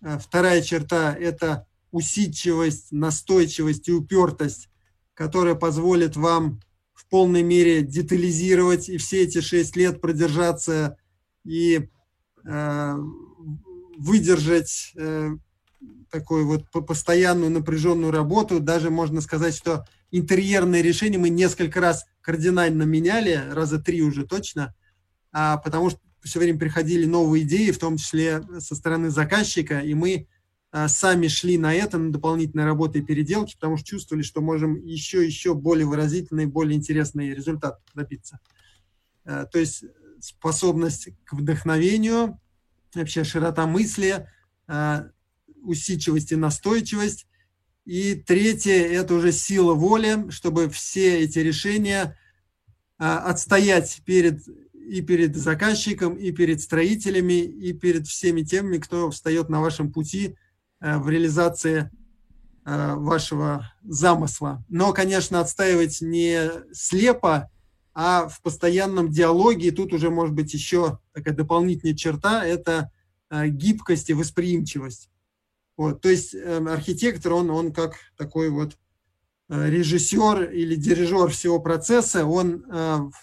А вторая черта – это усидчивость, настойчивость и упертость, которая позволит вам в полной мере детализировать и все эти шесть лет продержаться и выдержать э, такую вот постоянную напряженную работу. Даже можно сказать, что интерьерные решения мы несколько раз кардинально меняли, раза три уже точно, а, потому что все время приходили новые идеи, в том числе со стороны заказчика, и мы а, сами шли на это, на дополнительные работы и переделки, потому что чувствовали, что можем еще, еще более выразительный, более интересный результат добиться. А, то есть способность к вдохновению, вообще широта мысли, а, усидчивость и настойчивость. И третье – это уже сила воли, чтобы все эти решения отстоять перед и перед заказчиком, и перед строителями, и перед всеми теми, кто встает на вашем пути – Э, в реализации э, вашего замысла. Но, конечно, отстаивать не слепо, а в постоянном диалоге. И тут уже может быть еще такая дополнительная черта – это э, гибкость и восприимчивость. Вот, то есть архитектор, он, он как такой вот режиссер или дирижер всего процесса, он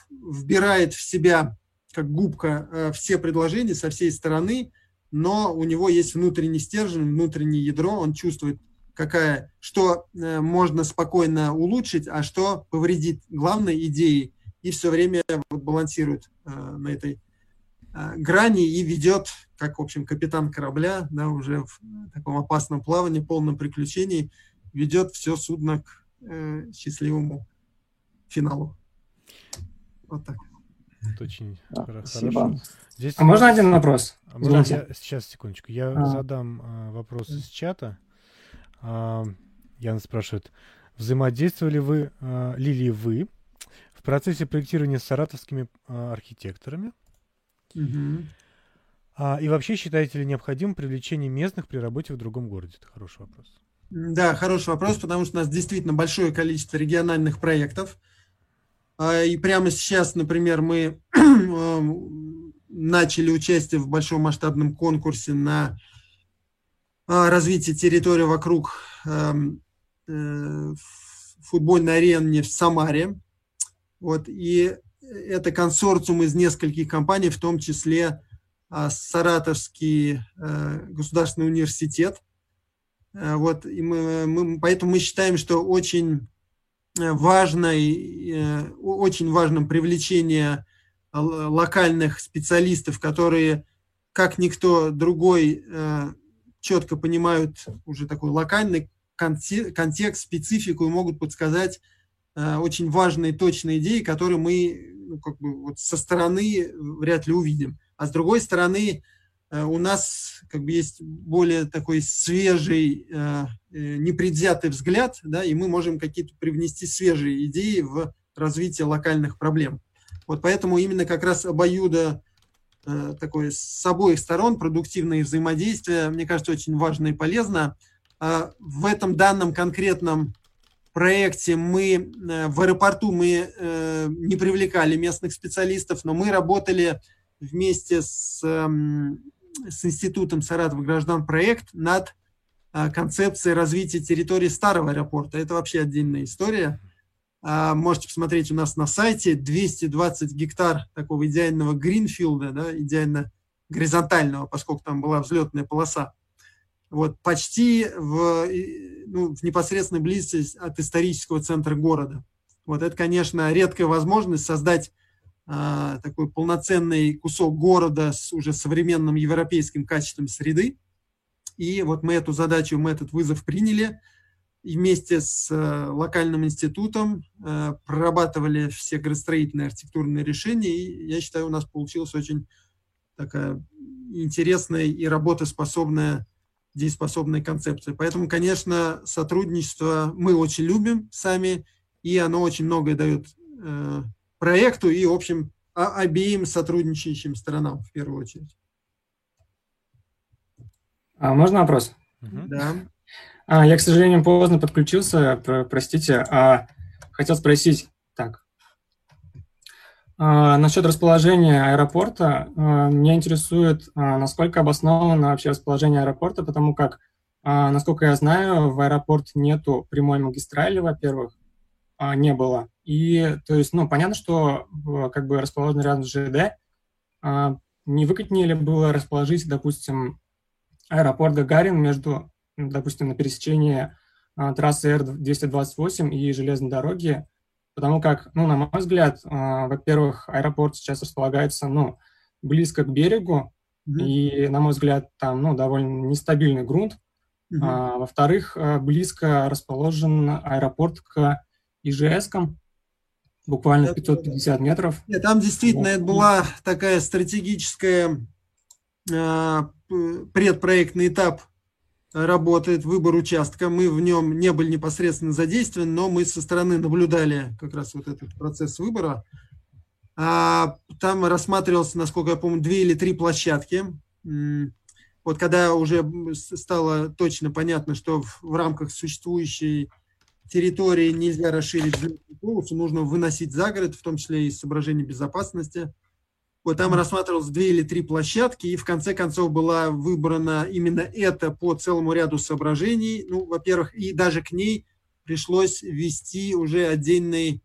вбирает в себя, как губка, все предложения со всей стороны – но у него есть внутренний стержень, внутреннее ядро, он чувствует, какая, что э, можно спокойно улучшить, а что повредит главной идеи, и все время вот балансирует э, на этой э, грани и ведет, как, в общем, капитан корабля, да, уже в таком опасном плавании, полном приключении, ведет все судно к э, счастливому финалу. Вот так. Это очень да, хорошо. Спасибо. Здесь... А можно один вопрос? А можно я... Сейчас, секундочку. Я а. задам а, вопрос из чата. А, Яна спрашивает. Взаимодействовали вы, а, ли вы процессе проектирования с саратовскими а, архитекторами? Угу. А, и вообще считаете ли необходимым привлечение местных при работе в другом городе? Это хороший вопрос. Да, хороший вопрос, потому что у нас действительно большое количество региональных проектов. А, и прямо сейчас, например, мы начали участие в большом масштабном конкурсе на а, развитие территории вокруг эм, э, футбольной арены в Самаре. Вот, и это консорциум из нескольких компаний, в том числе а, Саратовский э, государственный университет. Э, вот, и мы, мы, поэтому мы считаем, что очень важно, очень важным привлечение локальных специалистов, которые, как никто другой, э, четко понимают уже такой локальный контекст, специфику и могут подсказать э, очень важные, точные идеи, которые мы ну, как бы вот со стороны вряд ли увидим. А с другой стороны, э, у нас как бы есть более такой свежий, непредвзятый взгляд, да, и мы можем какие-то привнести свежие идеи в развитие локальных проблем. Вот поэтому именно как раз обоюдо э, такое с обоих сторон продуктивное взаимодействие, мне кажется, очень важно и полезно. А в этом данном конкретном проекте мы э, в аэропорту мы э, не привлекали местных специалистов, но мы работали вместе с, эм, с институтом Саратов граждан проект над концепцией развития территории старого аэропорта. Это вообще отдельная история. А, можете посмотреть у нас на сайте 220 гектар такого идеального гринфилда, да, идеально горизонтального, поскольку там была взлетная полоса. Вот, почти в, ну, в непосредственной близости от исторического центра города. Вот это, конечно, редкая возможность создать а, такой полноценный кусок города с уже современным европейским качеством среды. И вот мы эту задачу, мы этот вызов приняли – и вместе с э, локальным институтом э, прорабатывали все градостроительные архитектурные решения, и я считаю, у нас получилась очень такая интересная и работоспособная, дееспособная концепция. Поэтому, конечно, сотрудничество мы очень любим сами, и оно очень многое дает э, проекту и, в общем, обеим сотрудничающим сторонам в первую очередь. А можно вопрос? Да. А, я, к сожалению, поздно подключился, простите. А, хотел спросить, насчет расположения аэропорта. А, меня интересует, а, насколько обосновано вообще расположение аэропорта, потому как, а, насколько я знаю, в аэропорт нету прямой магистрали, во-первых, а, не было. И, то есть, ну, понятно, что как бы расположен рядом с ЖД. А, не выгоднее ли было расположить, допустим, аэропорт Гагарин между допустим, на пересечении а, трассы Р-228 и железной дороги, потому как, ну, на мой взгляд, а, во-первых, аэропорт сейчас располагается, ну, близко к берегу, mm-hmm. и, на мой взгляд, там, ну, довольно нестабильный грунт, mm-hmm. а, во-вторых, а, близко расположен аэропорт к ИЖСкам, буквально 550 метров. Нет, там действительно это была такая стратегическая предпроектный этап работает выбор участка. Мы в нем не были непосредственно задействованы, но мы со стороны наблюдали как раз вот этот процесс выбора. А, там рассматривался, насколько я помню, две или три площадки. Вот когда уже стало точно понятно, что в, в рамках существующей территории нельзя расширить полосу, нужно выносить за город, в том числе и из соображений безопасности – вот там рассматривалось две или три площадки, и в конце концов была выбрана именно это по целому ряду соображений. Ну, во-первых, и даже к ней пришлось ввести уже отдельный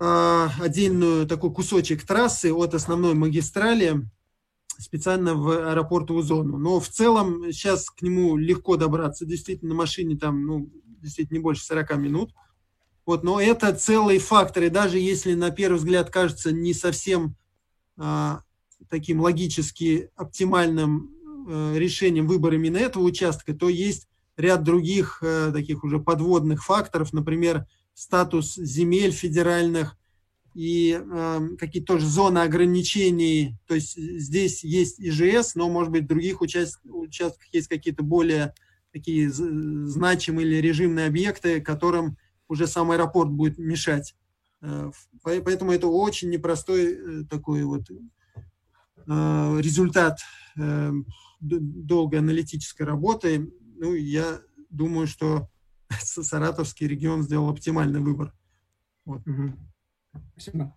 э, отдельную такой кусочек трассы от основной магистрали специально в аэропортовую зону. Но в целом сейчас к нему легко добраться. Действительно, на машине там, ну, действительно не больше 40 минут. Вот, но это целый фактор. И даже если на первый взгляд кажется не совсем а, таким логически оптимальным э, решением выбора именно этого участка, то есть ряд других э, таких уже подводных факторов, например, статус земель федеральных и э, какие-то тоже зоны ограничений. То есть здесь есть ИЖС, но, может быть, в других участ... участках есть какие-то более такие значимые или режимные объекты, которым уже сам аэропорт будет мешать. Э, поэтому это очень непростой э, такой вот э, результат долгой аналитической работы. Ну, я думаю, что Саратовский регион сделал оптимальный выбор. Вот. Спасибо.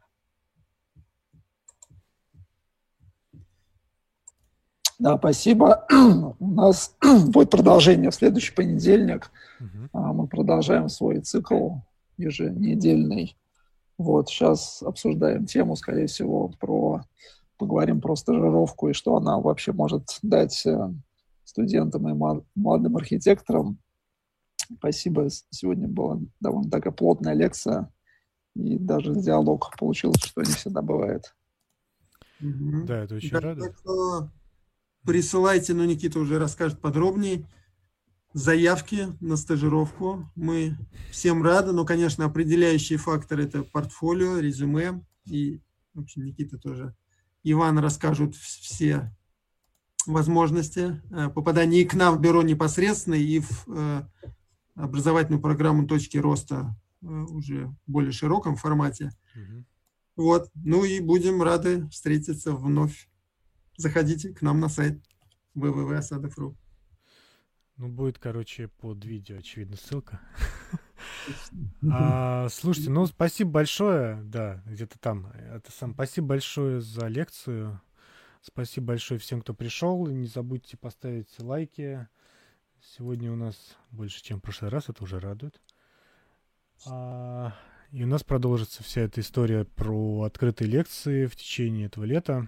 Да, спасибо. У нас будет продолжение в следующий понедельник. Угу. Мы продолжаем свой цикл еженедельный вот, сейчас обсуждаем тему, скорее всего, про поговорим про стажировку и что она вообще может дать э, студентам и молодым архитекторам. Спасибо. Сегодня была довольно такая плотная лекция, и даже диалог получился, что не всегда бывает. Да, это очень да, радует. Присылайте, но Никита уже расскажет подробнее заявки на стажировку. Мы всем рады, но, конечно, определяющий фактор – это портфолио, резюме. И, в общем, Никита тоже, Иван расскажут все возможности э, попадания и к нам в бюро непосредственно, и в э, образовательную программу «Точки роста» э, уже в более широком формате. Угу. Вот. Ну и будем рады встретиться вновь. Заходите к нам на сайт www.asadов.ru. Ну, будет, короче, под видео, очевидно, ссылка. А, слушайте, ну, спасибо большое, да, где-то там. Это сам. Спасибо большое за лекцию. Спасибо большое всем, кто пришел. Не забудьте поставить лайки. Сегодня у нас больше, чем в прошлый раз, это уже радует. А, и у нас продолжится вся эта история про открытые лекции в течение этого лета.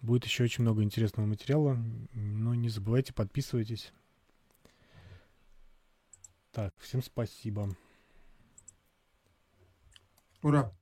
Будет еще очень много интересного материала. Но не забывайте, подписывайтесь. Так, всем спасибо. Ура!